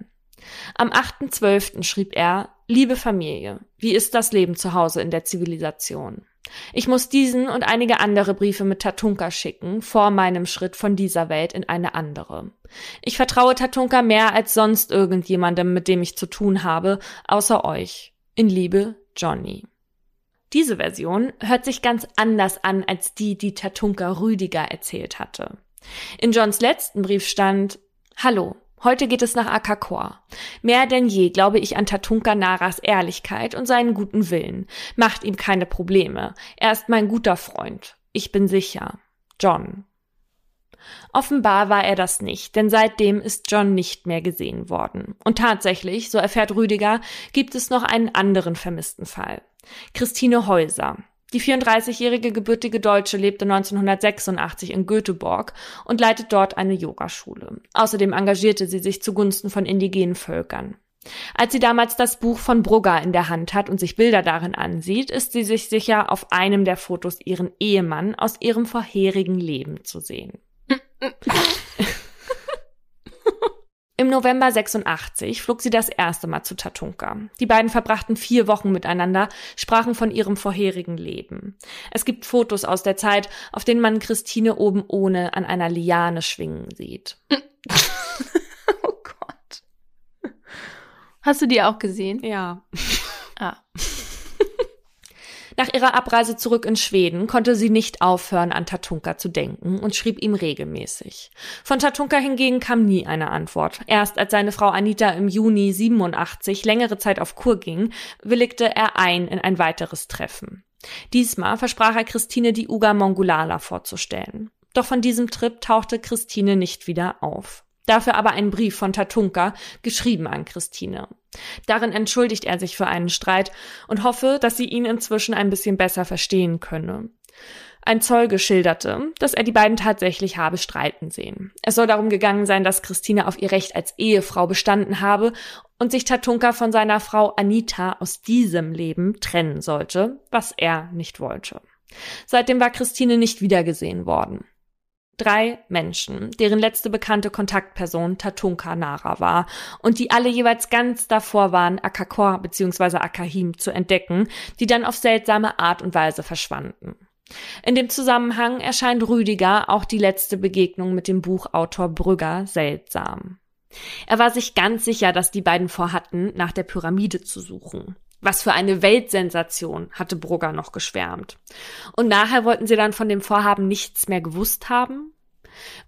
Am 8.12. schrieb er, Liebe Familie, wie ist das Leben zu Hause in der Zivilisation? Ich muss diesen und einige andere Briefe mit Tatunka schicken, vor meinem Schritt von dieser Welt in eine andere. Ich vertraue Tatunka mehr als sonst irgendjemandem, mit dem ich zu tun habe, außer euch. In Liebe, Johnny. Diese Version hört sich ganz anders an als die, die Tatunka Rüdiger erzählt hatte. In Johns letzten Brief stand, Hallo, Heute geht es nach Akakor. Mehr denn je glaube ich an Tatunka Naras Ehrlichkeit und seinen guten Willen. Macht ihm keine Probleme. Er ist mein guter Freund. Ich bin sicher. John. Offenbar war er das nicht, denn seitdem ist John nicht mehr gesehen worden. Und tatsächlich, so erfährt Rüdiger, gibt es noch einen anderen vermissten Fall. Christine Häuser. Die 34-jährige gebürtige Deutsche lebte 1986 in Göteborg und leitet dort eine Yogaschule. Außerdem engagierte sie sich zugunsten von indigenen Völkern. Als sie damals das Buch von Brugger in der Hand hat und sich Bilder darin ansieht, ist sie sich sicher, auf einem der Fotos ihren Ehemann aus ihrem vorherigen Leben zu sehen. (laughs) Im November 86 flog sie das erste Mal zu Tatunka. Die beiden verbrachten vier Wochen miteinander, sprachen von ihrem vorherigen Leben. Es gibt Fotos aus der Zeit, auf denen man Christine oben ohne an einer Liane schwingen sieht. (laughs) oh Gott. Hast du die auch gesehen? Ja. Ah. Nach ihrer Abreise zurück in Schweden konnte sie nicht aufhören, an Tatunka zu denken und schrieb ihm regelmäßig. Von Tatunka hingegen kam nie eine Antwort. Erst als seine Frau Anita im Juni 87 längere Zeit auf Kur ging, willigte er ein in ein weiteres Treffen. Diesmal versprach er Christine die Uga Mongolala vorzustellen. Doch von diesem Trip tauchte Christine nicht wieder auf. Dafür aber ein Brief von Tatunka, geschrieben an Christine. Darin entschuldigt er sich für einen Streit und hoffe, dass sie ihn inzwischen ein bisschen besser verstehen könne. Ein Zeuge schilderte, dass er die beiden tatsächlich habe streiten sehen. Es soll darum gegangen sein, dass Christine auf ihr Recht als Ehefrau bestanden habe und sich Tatunka von seiner Frau Anita aus diesem Leben trennen sollte, was er nicht wollte. Seitdem war Christine nicht wiedergesehen worden drei Menschen, deren letzte bekannte Kontaktperson Tatunka Nara war und die alle jeweils ganz davor waren, Akakor bzw. Akahim zu entdecken, die dann auf seltsame Art und Weise verschwanden. In dem Zusammenhang erscheint Rüdiger auch die letzte Begegnung mit dem Buchautor Brügger seltsam. Er war sich ganz sicher, dass die beiden vorhatten, nach der Pyramide zu suchen. Was für eine Weltsensation, hatte Brugger noch geschwärmt. Und nachher wollten sie dann von dem Vorhaben nichts mehr gewusst haben?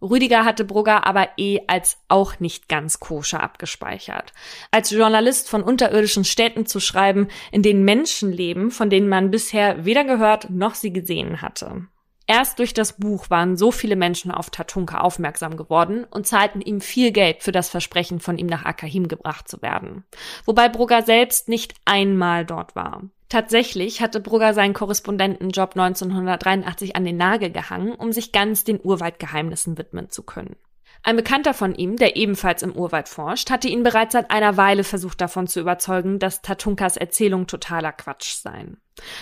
Rüdiger hatte Brugger aber eh als auch nicht ganz koscher abgespeichert. Als Journalist von unterirdischen Städten zu schreiben, in denen Menschen leben, von denen man bisher weder gehört noch sie gesehen hatte. Erst durch das Buch waren so viele Menschen auf Tatunka aufmerksam geworden und zahlten ihm viel Geld für das Versprechen, von ihm nach Akahim gebracht zu werden. Wobei Brugger selbst nicht einmal dort war. Tatsächlich hatte Brugger seinen Korrespondentenjob 1983 an den Nagel gehangen, um sich ganz den Urwaldgeheimnissen widmen zu können. Ein Bekannter von ihm, der ebenfalls im Urwald forscht, hatte ihn bereits seit einer Weile versucht davon zu überzeugen, dass Tatunkas Erzählung totaler Quatsch seien.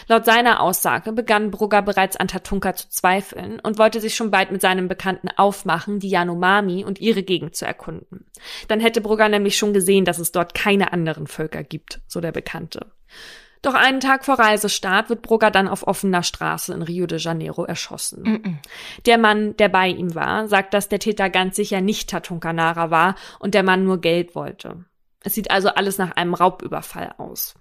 Laut seiner Aussage begann Brugger bereits an Tatunka zu zweifeln und wollte sich schon bald mit seinem Bekannten aufmachen, die Yanomami und ihre Gegend zu erkunden. Dann hätte Brugger nämlich schon gesehen, dass es dort keine anderen Völker gibt, so der Bekannte. Doch einen Tag vor Reisestart wird Brugger dann auf offener Straße in Rio de Janeiro erschossen. Mm -mm. Der Mann, der bei ihm war, sagt, dass der Täter ganz sicher nicht Tatunkanara war und der Mann nur Geld wollte. Es sieht also alles nach einem Raubüberfall aus.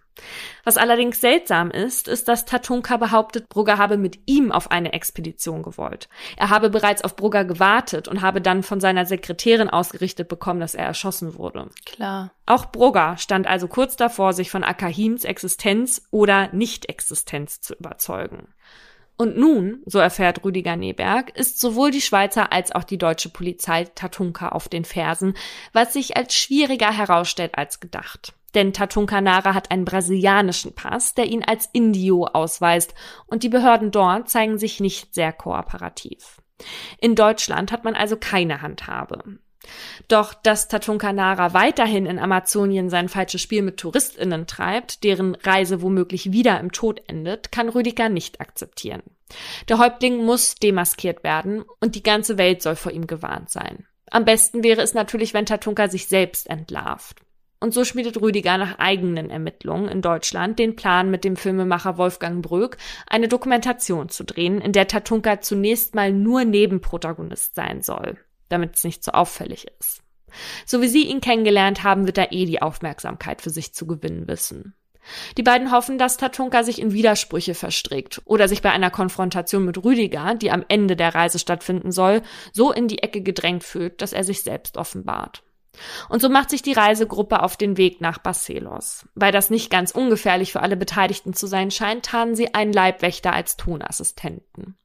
Was allerdings seltsam ist, ist, dass Tatunka behauptet, Brugger habe mit ihm auf eine Expedition gewollt. Er habe bereits auf Brugger gewartet und habe dann von seiner Sekretärin ausgerichtet bekommen, dass er erschossen wurde. Klar. Auch Brugger stand also kurz davor, sich von Akahims Existenz oder Nicht-Existenz zu überzeugen. Und nun, so erfährt Rüdiger Neberg, ist sowohl die Schweizer als auch die deutsche Polizei Tatunka auf den Fersen, was sich als schwieriger herausstellt als gedacht. Denn Tatunka Nara hat einen brasilianischen Pass, der ihn als Indio ausweist, und die Behörden dort zeigen sich nicht sehr kooperativ. In Deutschland hat man also keine Handhabe. Doch dass Tatunka Nara weiterhin in Amazonien sein falsches Spiel mit TouristInnen treibt, deren Reise womöglich wieder im Tod endet, kann Rüdiger nicht akzeptieren. Der Häuptling muss demaskiert werden und die ganze Welt soll vor ihm gewarnt sein. Am besten wäre es natürlich, wenn Tatunka sich selbst entlarvt. Und so schmiedet Rüdiger nach eigenen Ermittlungen in Deutschland den Plan, mit dem Filmemacher Wolfgang Bröck eine Dokumentation zu drehen, in der Tatunka zunächst mal nur Nebenprotagonist sein soll, damit es nicht so auffällig ist. So wie sie ihn kennengelernt haben, wird er eh die Aufmerksamkeit für sich zu gewinnen wissen. Die beiden hoffen, dass Tatunka sich in Widersprüche verstrickt oder sich bei einer Konfrontation mit Rüdiger, die am Ende der Reise stattfinden soll, so in die Ecke gedrängt fühlt, dass er sich selbst offenbart. Und so macht sich die Reisegruppe auf den Weg nach Barcelos. Weil das nicht ganz ungefährlich für alle Beteiligten zu sein scheint, tarnen sie einen Leibwächter als Tonassistenten.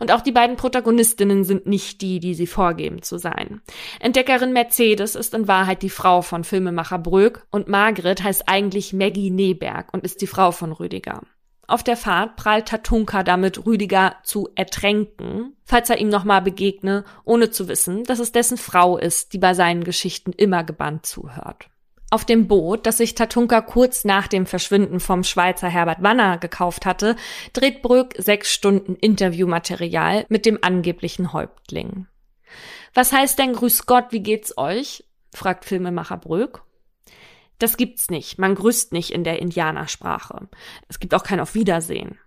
Und auch die beiden Protagonistinnen sind nicht die, die sie vorgeben zu sein. Entdeckerin Mercedes ist in Wahrheit die Frau von Filmemacher Bröck und Margret heißt eigentlich Maggie Neberg und ist die Frau von Rüdiger. Auf der Fahrt prallt Tatunka damit, Rüdiger zu ertränken, falls er ihm nochmal begegne, ohne zu wissen, dass es dessen Frau ist, die bei seinen Geschichten immer gebannt zuhört. Auf dem Boot, das sich Tatunka kurz nach dem Verschwinden vom Schweizer Herbert Wanner gekauft hatte, dreht Brück sechs Stunden Interviewmaterial mit dem angeblichen Häuptling. Was heißt denn Grüß Gott, wie geht's euch? fragt Filmemacher Brück. Das gibt's nicht. Man grüßt nicht in der Indianersprache. Es gibt auch kein Auf Wiedersehen.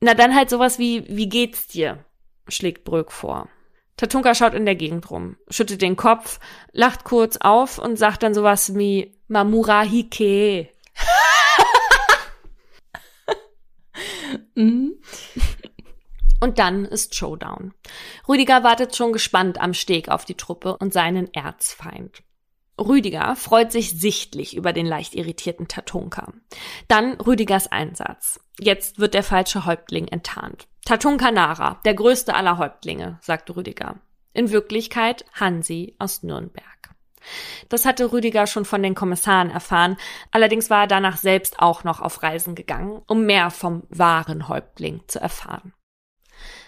Na dann halt sowas wie, wie geht's dir? schlägt Bröck vor. Tatunka schaut in der Gegend rum, schüttet den Kopf, lacht kurz auf und sagt dann sowas wie Mamura Hike. (laughs) mhm. Und dann ist Showdown. Rüdiger wartet schon gespannt am Steg auf die Truppe und seinen Erzfeind. Rüdiger freut sich sichtlich über den leicht irritierten Tatunka. Dann Rüdigers Einsatz. Jetzt wird der falsche Häuptling enttarnt. Tatunka Nara, der größte aller Häuptlinge, sagt Rüdiger. In Wirklichkeit Hansi aus Nürnberg. Das hatte Rüdiger schon von den Kommissaren erfahren, allerdings war er danach selbst auch noch auf Reisen gegangen, um mehr vom wahren Häuptling zu erfahren.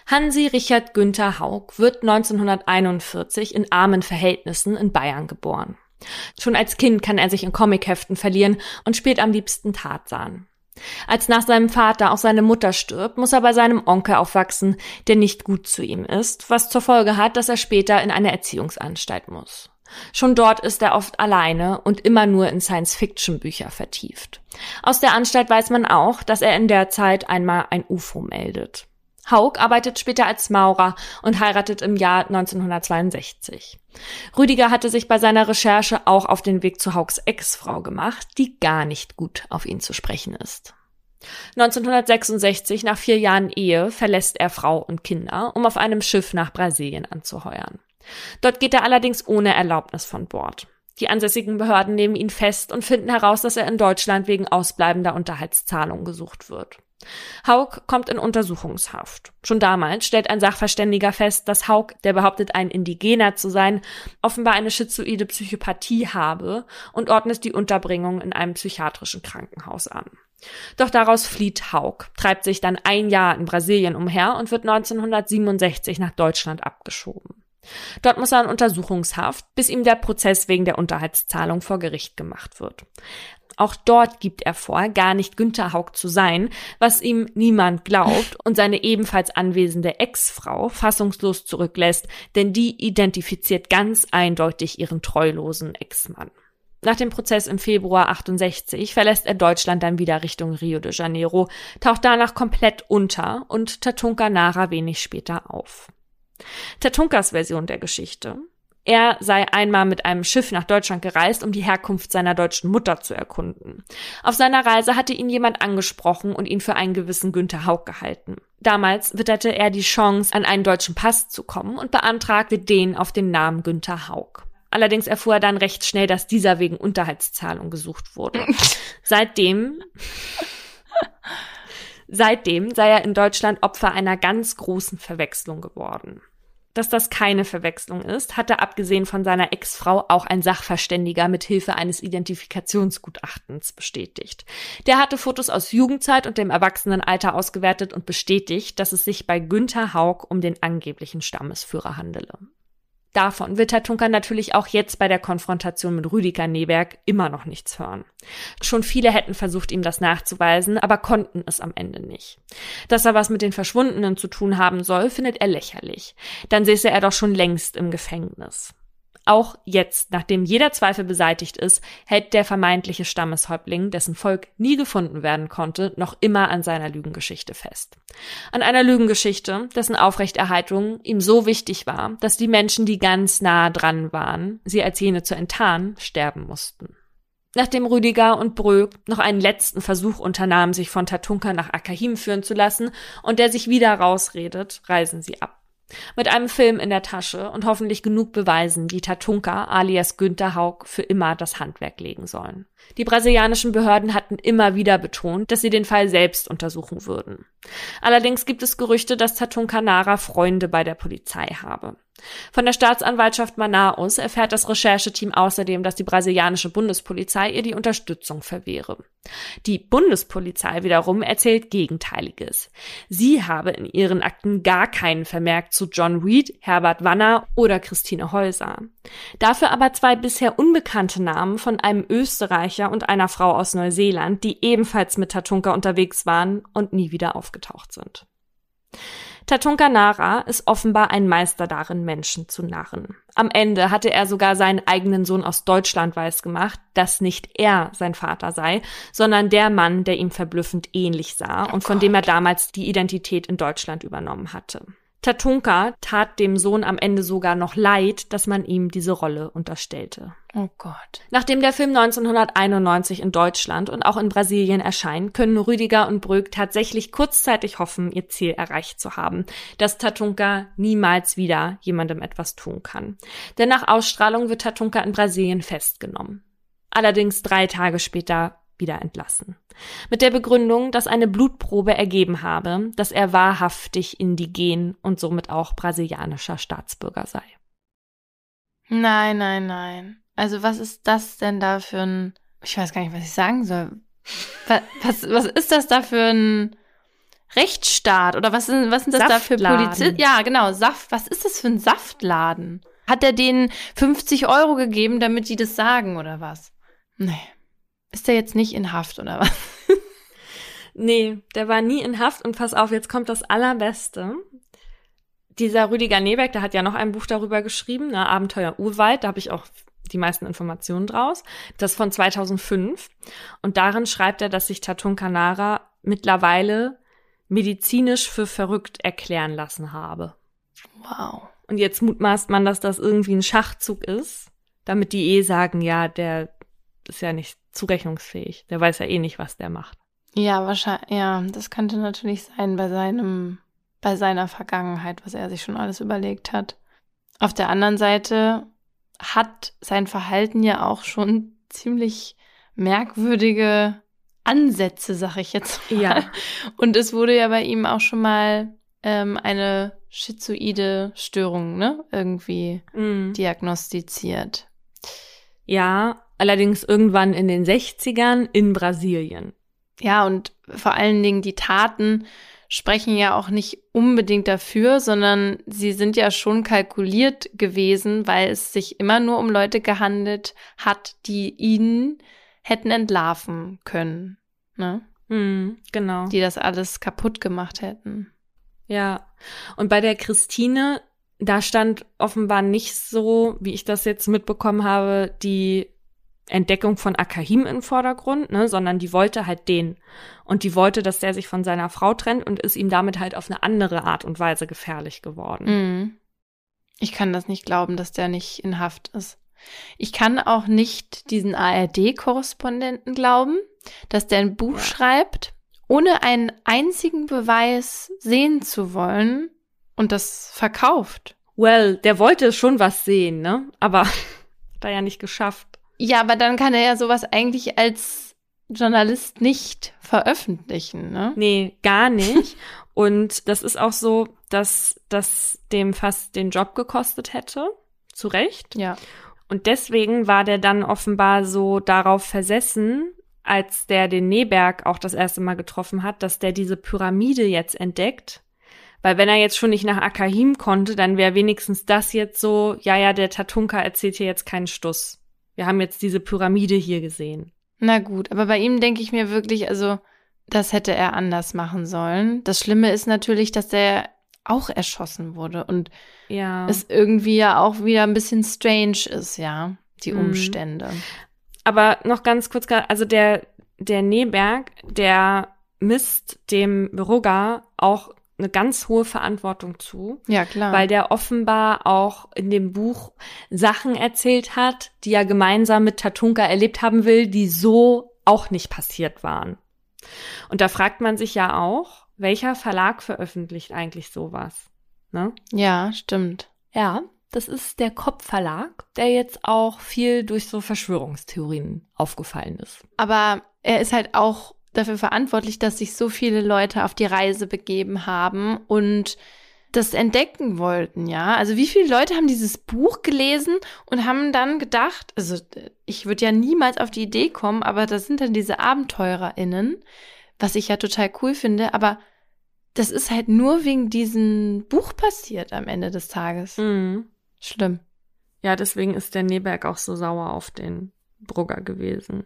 Hansi Richard Günther Haug wird 1941 in armen Verhältnissen in Bayern geboren. Schon als Kind kann er sich in Comicheften verlieren und spielt am liebsten Tarzan. Als nach seinem Vater auch seine Mutter stirbt, muss er bei seinem Onkel aufwachsen, der nicht gut zu ihm ist, was zur Folge hat, dass er später in eine Erziehungsanstalt muss. Schon dort ist er oft alleine und immer nur in Science-Fiction-Bücher vertieft. Aus der Anstalt weiß man auch, dass er in der Zeit einmal ein UFO meldet. Haug arbeitet später als Maurer und heiratet im Jahr 1962. Rüdiger hatte sich bei seiner Recherche auch auf den Weg zu Haugs Ex-Frau gemacht, die gar nicht gut auf ihn zu sprechen ist. 1966, nach vier Jahren Ehe, verlässt er Frau und Kinder, um auf einem Schiff nach Brasilien anzuheuern. Dort geht er allerdings ohne Erlaubnis von Bord. Die ansässigen Behörden nehmen ihn fest und finden heraus, dass er in Deutschland wegen ausbleibender Unterhaltszahlungen gesucht wird. Haug kommt in Untersuchungshaft. Schon damals stellt ein Sachverständiger fest, dass Haug, der behauptet, ein Indigener zu sein, offenbar eine schizoide Psychopathie habe und ordnet die Unterbringung in einem psychiatrischen Krankenhaus an. Doch daraus flieht Haug, treibt sich dann ein Jahr in Brasilien umher und wird 1967 nach Deutschland abgeschoben. Dort muss er in Untersuchungshaft, bis ihm der Prozess wegen der Unterhaltszahlung vor Gericht gemacht wird. Auch dort gibt er vor, gar nicht Günther Haug zu sein, was ihm niemand glaubt (laughs) und seine ebenfalls anwesende Ex-Frau fassungslos zurücklässt, denn die identifiziert ganz eindeutig ihren treulosen Ex-Mann. Nach dem Prozess im Februar 68 verlässt er Deutschland dann wieder Richtung Rio de Janeiro, taucht danach komplett unter und Tatunka Nara wenig später auf. Tatunkas Version der Geschichte er sei einmal mit einem Schiff nach Deutschland gereist, um die Herkunft seiner deutschen Mutter zu erkunden. Auf seiner Reise hatte ihn jemand angesprochen und ihn für einen gewissen Günther Haug gehalten. Damals witterte er die Chance, an einen deutschen Pass zu kommen und beantragte den auf den Namen Günther Haug. Allerdings erfuhr er dann recht schnell, dass dieser wegen Unterhaltszahlung gesucht wurde. (laughs) Seitdem Seitdem sei er in Deutschland Opfer einer ganz großen Verwechslung geworden. Dass das keine Verwechslung ist, hatte abgesehen von seiner Ex-Frau auch ein Sachverständiger mit Hilfe eines Identifikationsgutachtens bestätigt. Der hatte Fotos aus Jugendzeit und dem Erwachsenenalter ausgewertet und bestätigt, dass es sich bei Günther Haug um den angeblichen Stammesführer handele. Davon wird Herr Tunker natürlich auch jetzt bei der Konfrontation mit Rüdiger Neberg immer noch nichts hören. Schon viele hätten versucht, ihm das nachzuweisen, aber konnten es am Ende nicht. Dass er was mit den Verschwundenen zu tun haben soll, findet er lächerlich. Dann säße er doch schon längst im Gefängnis. Auch jetzt, nachdem jeder Zweifel beseitigt ist, hält der vermeintliche Stammeshäuptling, dessen Volk nie gefunden werden konnte, noch immer an seiner Lügengeschichte fest. An einer Lügengeschichte, dessen Aufrechterhaltung ihm so wichtig war, dass die Menschen, die ganz nah dran waren, sie als jene zu enttarnen, sterben mussten. Nachdem Rüdiger und Bröck noch einen letzten Versuch unternahmen, sich von Tatunka nach Akahim führen zu lassen und der sich wieder rausredet, reisen sie ab. Mit einem Film in der Tasche und hoffentlich genug Beweisen, die Tatunka alias Günther Haug für immer das Handwerk legen sollen. Die brasilianischen Behörden hatten immer wieder betont, dass sie den Fall selbst untersuchen würden. Allerdings gibt es Gerüchte, dass Tatunka Nara Freunde bei der Polizei habe. Von der Staatsanwaltschaft Manaus erfährt das Rechercheteam außerdem, dass die brasilianische Bundespolizei ihr die Unterstützung verwehre. Die Bundespolizei wiederum erzählt Gegenteiliges. Sie habe in ihren Akten gar keinen Vermerk zu John Reed, Herbert Wanner oder Christine Häuser. Dafür aber zwei bisher unbekannte Namen von einem Österreicher und einer Frau aus Neuseeland, die ebenfalls mit Tatunka unterwegs waren und nie wieder aufgetaucht sind. Tatunka Nara ist offenbar ein Meister darin, Menschen zu narren. Am Ende hatte er sogar seinen eigenen Sohn aus Deutschland weiß gemacht, dass nicht er sein Vater sei, sondern der Mann, der ihm verblüffend ähnlich sah oh und von dem er damals die Identität in Deutschland übernommen hatte. Tatunka tat dem Sohn am Ende sogar noch leid, dass man ihm diese Rolle unterstellte. Oh Gott. Nachdem der Film 1991 in Deutschland und auch in Brasilien erscheint, können Rüdiger und Bröck tatsächlich kurzzeitig hoffen, ihr Ziel erreicht zu haben, dass Tatunka niemals wieder jemandem etwas tun kann. Denn nach Ausstrahlung wird Tatunka in Brasilien festgenommen. Allerdings drei Tage später wieder entlassen. Mit der Begründung, dass eine Blutprobe ergeben habe, dass er wahrhaftig indigen und somit auch brasilianischer Staatsbürger sei. Nein, nein, nein. Also was ist das denn da für ein, ich weiß gar nicht, was ich sagen soll. Was, was, was ist das da für ein Rechtsstaat oder was sind, was sind das Saftladen. da für Polizisten? Ja, genau, Saft. Was ist das für ein Saftladen? Hat er denen 50 Euro gegeben, damit die das sagen oder was? Nee. Ist der jetzt nicht in Haft oder was? nee, der war nie in Haft und pass auf, jetzt kommt das Allerbeste. Dieser Rüdiger Nebeck, der hat ja noch ein Buch darüber geschrieben, ne, Abenteuer Urwald, da habe ich auch die meisten Informationen draus. Das von 2005. Und darin schreibt er, dass sich Tatun Kanara mittlerweile medizinisch für verrückt erklären lassen habe. Wow. Und jetzt mutmaßt man, dass das irgendwie ein Schachzug ist, damit die eh sagen, ja, der ist ja nicht zurechnungsfähig. Der weiß ja eh nicht, was der macht. Ja, wahrscheinlich, ja, das könnte natürlich sein bei seinem, bei seiner Vergangenheit, was er sich schon alles überlegt hat. Auf der anderen Seite hat sein Verhalten ja auch schon ziemlich merkwürdige Ansätze, sag ich jetzt mal. Ja. (laughs) Und es wurde ja bei ihm auch schon mal ähm, eine schizoide Störung, ne, irgendwie Mhm. diagnostiziert. Ja, allerdings irgendwann in den 60ern in Brasilien. Ja, und vor allen Dingen die Taten sprechen ja auch nicht unbedingt dafür, sondern sie sind ja schon kalkuliert gewesen, weil es sich immer nur um Leute gehandelt hat, die ihn hätten entlarven können, ne? Mhm, genau. Die das alles kaputt gemacht hätten. Ja. Und bei der Christine, da stand offenbar nicht so, wie ich das jetzt mitbekommen habe, die Entdeckung von Akahim im Vordergrund, ne, sondern die wollte halt den. Und die wollte, dass der sich von seiner Frau trennt und ist ihm damit halt auf eine andere Art und Weise gefährlich geworden. Mhm. Ich kann das nicht glauben, dass der nicht in Haft ist. Ich kann auch nicht diesen ARD-Korrespondenten glauben, dass der ein Buch Ja. schreibt, ohne einen einzigen Beweis sehen zu wollen und das verkauft. Well, der wollte schon was sehen, ne? Aber (laughs) hat er ja nicht geschafft. Ja, aber dann kann er ja sowas eigentlich als Journalist nicht veröffentlichen, ne? Nee, gar nicht. (laughs) Und das ist auch so, dass das dem fast den Job gekostet hätte. Zu Recht. Ja. Und deswegen war der dann offenbar so darauf versessen, als der den Neberg auch das erste Mal getroffen hat, dass der diese Pyramide jetzt entdeckt. Weil wenn er jetzt schon nicht nach Akahim konnte, dann wäre wenigstens das jetzt so, ja, ja, der Tatunka erzählt hier jetzt keinen Stuss. Wir haben jetzt diese Pyramide hier gesehen. Na gut, aber bei ihm denke ich mir wirklich, also das hätte er anders machen sollen. Das Schlimme ist natürlich, dass der auch erschossen wurde und Ja. es irgendwie ja auch wieder ein bisschen strange ist, ja, die Mhm. Umstände. Aber noch ganz kurz, also der, der Neberg, der misst dem Rugger auch eine ganz hohe Verantwortung zu, Ja, klar. weil der offenbar auch in dem Buch Sachen erzählt hat, die er gemeinsam mit Tatunka erlebt haben will, die so auch nicht passiert waren. Und da fragt man sich ja auch, welcher Verlag veröffentlicht eigentlich sowas? Ne? ja, stimmt. Ja, das ist der Kopf-Verlag, der jetzt auch viel durch so Verschwörungstheorien aufgefallen ist. Aber er ist halt auch dafür verantwortlich, dass sich so viele Leute auf die Reise begeben haben und das entdecken wollten, ja. Also wie viele Leute haben dieses Buch gelesen und haben dann gedacht, also ich würde ja niemals auf die Idee kommen, aber das sind dann diese AbenteurerInnen, was ich ja total cool finde, aber das ist halt nur wegen diesem Buch passiert am Ende des Tages. Mhm. Schlimm. Ja, deswegen ist der Neberg auch so sauer auf den Brugger gewesen.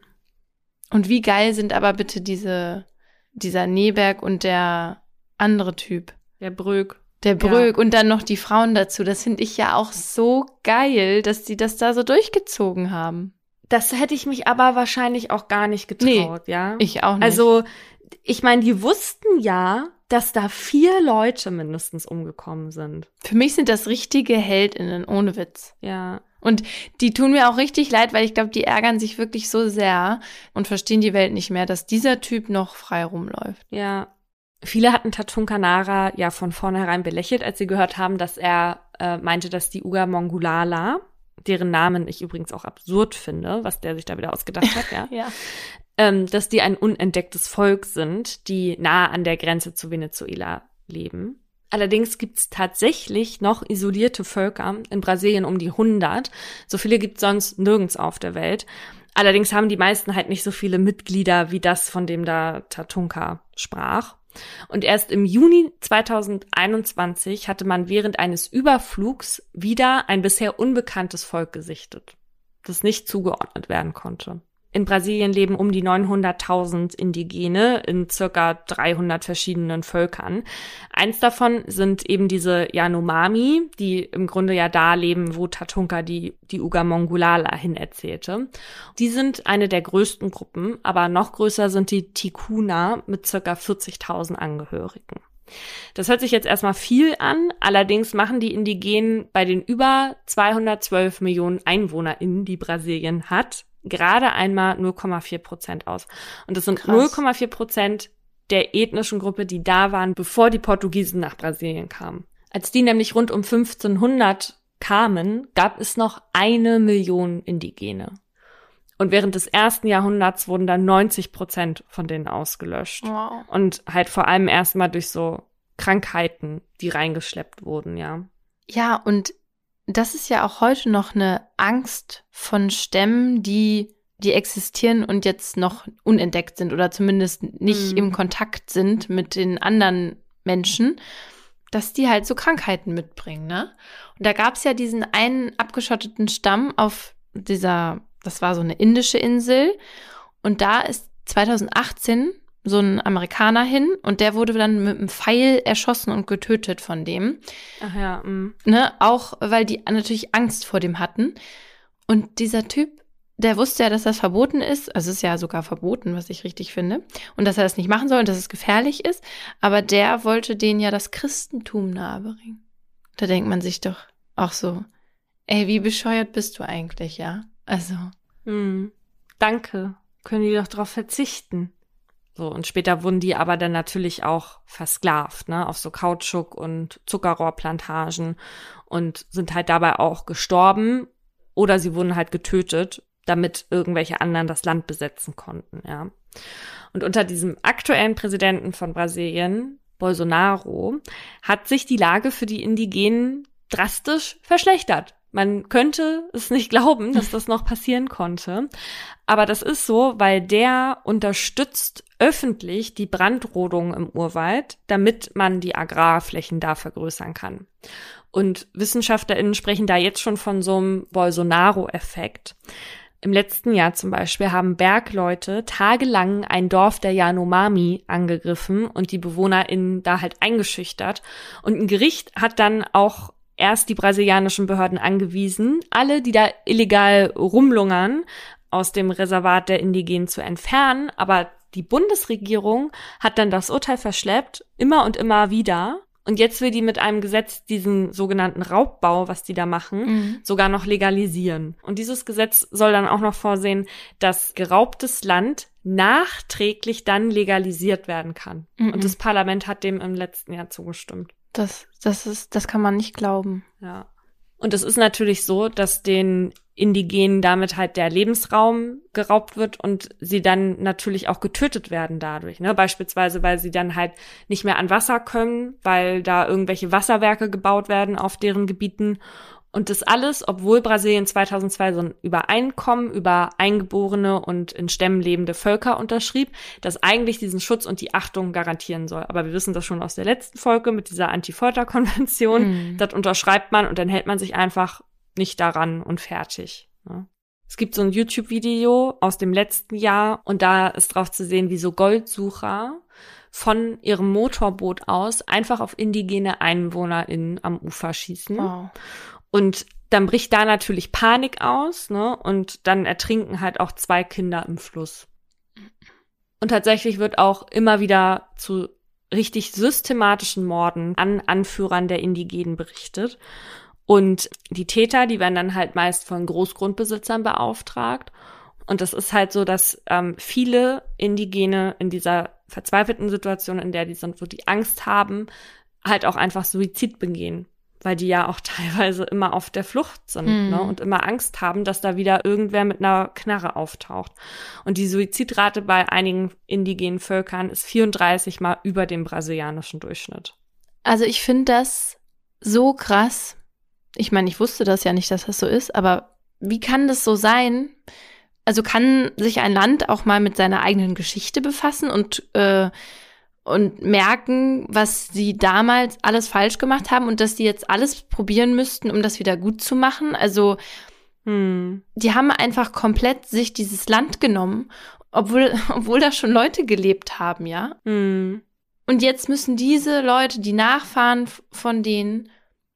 Und wie geil sind aber bitte diese, dieser Neberg und der andere Typ. Der Brög. Der Bröck und dann noch die Frauen dazu. Das finde ich ja auch so geil, dass die das da so durchgezogen haben. Das hätte ich mich aber wahrscheinlich auch gar nicht getraut, ja. Ich auch nicht. Also, ich meine, die wussten ja, dass da vier Leute mindestens umgekommen sind. für mich sind das richtige HeldInnen, ohne Witz. Ja. Und die tun mir auch richtig leid, weil ich glaube, die ärgern sich wirklich so sehr und verstehen die Welt nicht mehr, dass dieser Typ noch frei rumläuft. Ja. Viele hatten Tatunka Nara ja von vornherein belächelt, als sie gehört haben, dass er äh, meinte, dass die Uga Mongulala, deren Namen ich übrigens auch absurd finde, was der sich da wieder ausgedacht hat, ja, (laughs) Ja. ähm, dass die ein unentdecktes Volk sind, die nahe an der Grenze zu Venezuela leben. Allerdings gibt's tatsächlich noch isolierte Völker in Brasilien um die 100. So viele gibt's sonst nirgends auf der Welt. Allerdings haben die meisten halt nicht so viele Mitglieder wie das, von dem da Tatunka sprach. Und erst im Juni 2021 hatte man während eines Überflugs wieder ein bisher unbekanntes Volk gesichtet, das nicht zugeordnet werden konnte. In Brasilien leben um die 900.000 Indigene in circa 300 verschiedenen Völkern. Eins davon sind eben diese Yanomami, die im Grunde ja da leben, wo Tatunka die, die hin erzählte. Die sind eine der größten Gruppen, aber noch größer sind die Tikuna mit circa 40.000 Angehörigen. Das hört sich jetzt erstmal viel an, allerdings machen die Indigenen bei den über 212 Millionen EinwohnerInnen, die Brasilien hat, gerade einmal 0,4 Prozent aus. Und das sind 0,4 Prozent der ethnischen Gruppe, die da waren, bevor die Portugiesen nach Brasilien kamen. Als die nämlich rund um 1500 kamen, gab es noch eine Million Indigene. Und während des ersten Jahrhunderts wurden dann 90 Prozent von denen ausgelöscht. Wow. Und halt vor allem erstmal durch so Krankheiten, die reingeschleppt wurden, ja. Ja, und das ist ja auch heute noch eine Angst von Stämmen, die, die existieren und jetzt noch unentdeckt sind oder zumindest nicht mhm. im Kontakt sind mit den anderen Menschen, dass die halt so Krankheiten mitbringen, ne? Und da gab es ja diesen einen abgeschotteten Stamm auf dieser, das war so eine indische Insel. Und da ist 2018 so ein Amerikaner hin und der wurde dann mit einem Pfeil erschossen und getötet von dem. Ach ja. Mh. Ne, auch weil die natürlich Angst vor dem hatten. Und dieser Typ, der wusste ja, dass das verboten ist. Also es ist ja sogar verboten, was ich richtig finde. Und dass er das nicht machen soll und dass es gefährlich ist. Aber der wollte denen ja das Christentum nahebringen. Da denkt man sich doch auch so, ey, wie bescheuert bist du eigentlich, ja? Also. Hm. Danke. Können die doch darauf verzichten. So, und später wurden die aber dann natürlich auch versklavt, ne, auf so Kautschuk und Zuckerrohrplantagen und sind halt dabei auch gestorben oder sie wurden halt getötet, damit irgendwelche anderen das Land besetzen konnten, ja. Und unter diesem aktuellen Präsidenten von Brasilien, Bolsonaro, hat sich die Lage für die Indigenen drastisch verschlechtert. Man könnte es nicht (laughs) glauben, dass das noch passieren konnte. Aber das ist so, weil der unterstützt öffentlich die Brandrodung im Urwald, damit man die Agrarflächen da vergrößern kann. Und WissenschaftlerInnen sprechen da jetzt schon von so einem Bolsonaro-Effekt. Im letzten Jahr zum Beispiel haben Bergleute tagelang ein Dorf der Yanomami angegriffen und die BewohnerInnen da halt eingeschüchtert. Und ein Gericht hat dann auch erst die brasilianischen Behörden angewiesen, alle, die da illegal rumlungern, aus dem Reservat der Indigenen zu entfernen. Aber die Bundesregierung hat dann das Urteil verschleppt, immer und immer wieder. Und jetzt will die mit einem Gesetz diesen sogenannten Raubbau, was die da machen, mhm. sogar noch legalisieren. Und dieses Gesetz soll dann auch noch vorsehen, dass geraubtes Land nachträglich dann legalisiert werden kann. Mhm. Und das Parlament hat dem im letzten Jahr zugestimmt. Das, das ist, das kann man nicht glauben. Ja. Und es ist natürlich so, dass den Indigenen damit halt der Lebensraum geraubt wird und sie dann natürlich auch getötet werden dadurch. Ne? Beispielsweise, weil sie dann halt nicht mehr an Wasser können, weil da irgendwelche Wasserwerke gebaut werden auf deren Gebieten und das alles, obwohl Brasilien 2002 so ein Übereinkommen über eingeborene und in Stämmen lebende Völker unterschrieb, das eigentlich diesen Schutz und die Achtung garantieren soll. Aber wir wissen das schon aus der letzten Folge mit dieser Anti-Folter-Konvention. Mhm. Das unterschreibt man und dann hält man sich einfach nicht daran und fertig. Ne? Es gibt so ein YouTube-Video aus dem letzten Jahr und da ist drauf zu sehen, wie so Goldsucher von ihrem Motorboot aus einfach auf indigene EinwohnerInnen am Ufer schießen. Wow. Und dann bricht da natürlich Panik aus, ne? Und dann ertrinken halt auch zwei Kinder im Fluss. Und tatsächlich wird auch immer wieder zu richtig systematischen Morden an Anführern der Indigenen berichtet. Und die Täter, die werden dann halt meist von Großgrundbesitzern beauftragt. Und das ist halt so, dass ähm, viele Indigene in dieser verzweifelten Situation, in der die sind, wo die Angst haben, halt auch einfach Suizid begehen weil die ja auch (laughs) teilweise immer auf der Flucht sind mhm. ne, und immer Angst haben, dass da wieder irgendwer mit einer Knarre auftaucht. Und die Suizidrate bei einigen indigenen Völkern ist 34 mal über dem brasilianischen Durchschnitt. Also ich finde das so krass. Ich meine, ich wusste das ja nicht, dass das so ist, aber wie kann das so sein? Also kann sich ein Land auch mal mit seiner eigenen Geschichte befassen und äh, und merken, was sie damals alles falsch gemacht haben und dass sie jetzt alles probieren müssten, um das wieder gut zu machen. Also Hm. Die haben einfach komplett sich dieses Land genommen, obwohl, (laughs) obwohl da schon Leute gelebt haben, ja. Hm. Und jetzt müssen diese Leute, die Nachfahren von denen,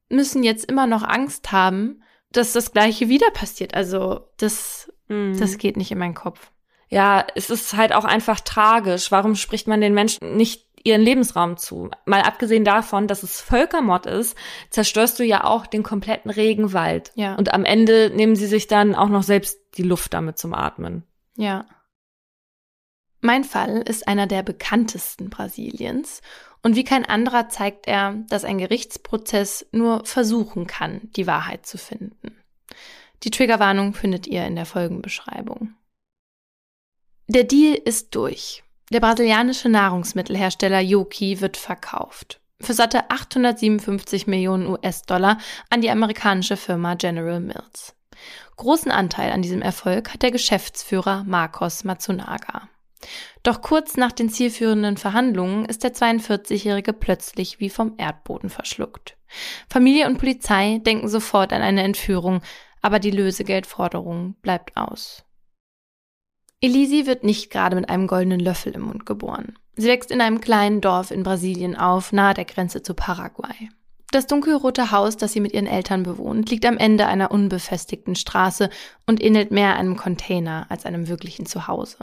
müssen jetzt immer noch Angst haben, dass das Gleiche wieder passiert. Also das, hm. das geht nicht in meinen Kopf. Ja, es ist halt auch einfach tragisch. Warum spricht man den Menschen nicht ihren Lebensraum zu. Mal abgesehen davon, dass es Völkermord ist, zerstörst du ja auch den kompletten Regenwald. Ja. Und am Ende nehmen sie sich dann auch noch selbst die Luft damit zum Atmen. Ja. Mein Fall ist einer der bekanntesten Brasiliens und wie kein anderer zeigt er, dass ein Gerichtsprozess nur versuchen kann, die Wahrheit zu finden. Die Triggerwarnung findet ihr in der Folgenbeschreibung. Der Deal ist durch. Der brasilianische Nahrungsmittelhersteller Yoki wird verkauft. Für satte 857 Millionen US-Dollar an die amerikanische Firma General Mills. Großen Anteil an diesem Erfolg hat der Geschäftsführer Marcos Matsunaga. Doch kurz nach den zielführenden Verhandlungen ist der 42-Jährige plötzlich wie vom Erdboden verschluckt. Familie und Polizei denken sofort an eine Entführung, aber die Lösegeldforderung bleibt aus. Elisi wird nicht gerade mit einem goldenen Löffel im Mund geboren. Sie wächst in einem kleinen Dorf in Brasilien auf, nahe der Grenze zu Paraguay. Das dunkelrote Haus, das sie mit ihren Eltern bewohnt, liegt am Ende einer unbefestigten Straße und ähnelt mehr einem Container als einem wirklichen Zuhause.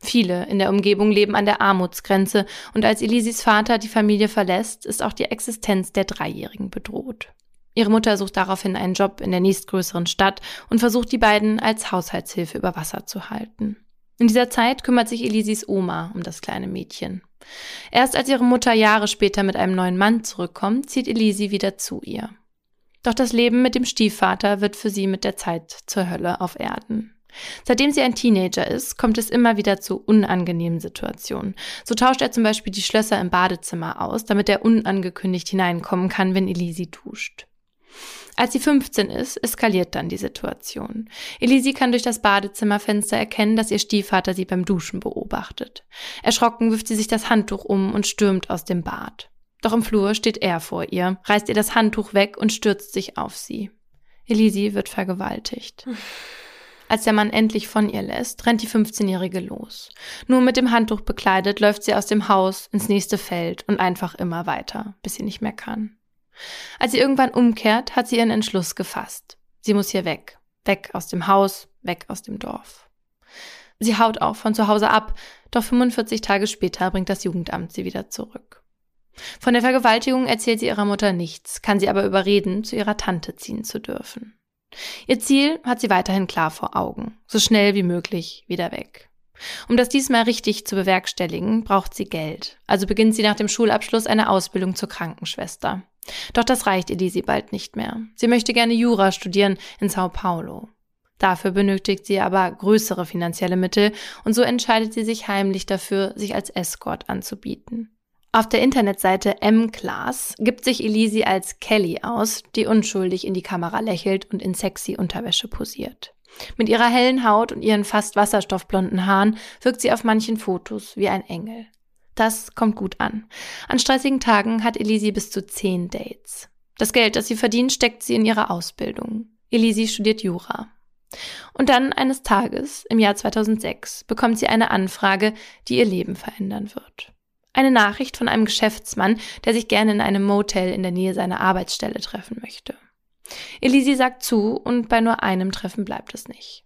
Viele in der Umgebung leben an der Armutsgrenze und als Elisis Vater die Familie verlässt, ist auch die Existenz der Dreijährigen bedroht. Ihre Mutter sucht daraufhin einen Job in der nächstgrößeren Stadt und versucht die beiden als Haushaltshilfe über Wasser zu halten. In dieser Zeit kümmert sich Elisis Oma um das kleine Mädchen. Erst als ihre Mutter Jahre später mit einem neuen Mann zurückkommt, zieht Elisi wieder zu ihr. Doch das Leben mit dem Stiefvater wird für sie mit der Zeit zur Hölle auf Erden. Seitdem sie ein Teenager ist, kommt es immer wieder zu unangenehmen Situationen. So tauscht er zum Beispiel die Schlösser im Badezimmer aus, damit er unangekündigt hineinkommen kann, wenn Elisi duscht. Als sie 15 ist, eskaliert dann die Situation. Elisi kann durch das Badezimmerfenster erkennen, dass ihr Stiefvater sie beim Duschen beobachtet. Erschrocken wirft sie sich das Handtuch um und stürmt aus dem Bad. Doch im Flur steht er vor ihr, reißt ihr das Handtuch weg und stürzt sich auf sie. Elisi wird vergewaltigt. Als der Mann endlich von ihr lässt, rennt die 15-Jährige los. Nur mit dem Handtuch bekleidet läuft sie aus dem Haus ins nächste Feld und einfach immer weiter, bis sie nicht mehr kann. Als sie irgendwann umkehrt, hat sie ihren Entschluss gefasst. Sie muss hier weg. Weg aus dem Haus, weg aus dem Dorf. Sie haut auch von zu Hause ab, doch 45 Tage später bringt das Jugendamt sie wieder zurück. Von der Vergewaltigung erzählt sie ihrer Mutter nichts, kann sie aber überreden, zu ihrer Tante ziehen zu dürfen. Ihr Ziel hat sie weiterhin klar vor Augen, so schnell wie möglich wieder weg. Um das diesmal richtig zu bewerkstelligen, braucht sie Geld, also beginnt sie nach dem Schulabschluss eine Ausbildung zur Krankenschwester. Doch das reicht Elisi bald nicht mehr. Sie möchte gerne Jura studieren in Sao Paulo. Dafür benötigt sie aber größere finanzielle Mittel und so entscheidet sie sich heimlich dafür, sich als Escort anzubieten. Auf der Internetseite M-Class gibt sich Elisi als Kelly aus, die unschuldig in die Kamera lächelt und in sexy Unterwäsche posiert. Mit ihrer hellen Haut und ihren fast wasserstoffblonden Haaren wirkt sie auf manchen Fotos wie ein Engel. Das kommt gut an. An stressigen Tagen hat Elisi bis zu zehn Dates. Das Geld, das sie verdient, steckt sie in ihre Ausbildung. Elisi studiert Jura. Und dann eines Tages, im Jahr 2006, bekommt sie eine Anfrage, die ihr Leben verändern wird. Eine Nachricht von einem Geschäftsmann, der sich gerne in einem Motel in der Nähe seiner Arbeitsstelle treffen möchte. Elisi sagt zu und bei nur einem Treffen bleibt es nicht.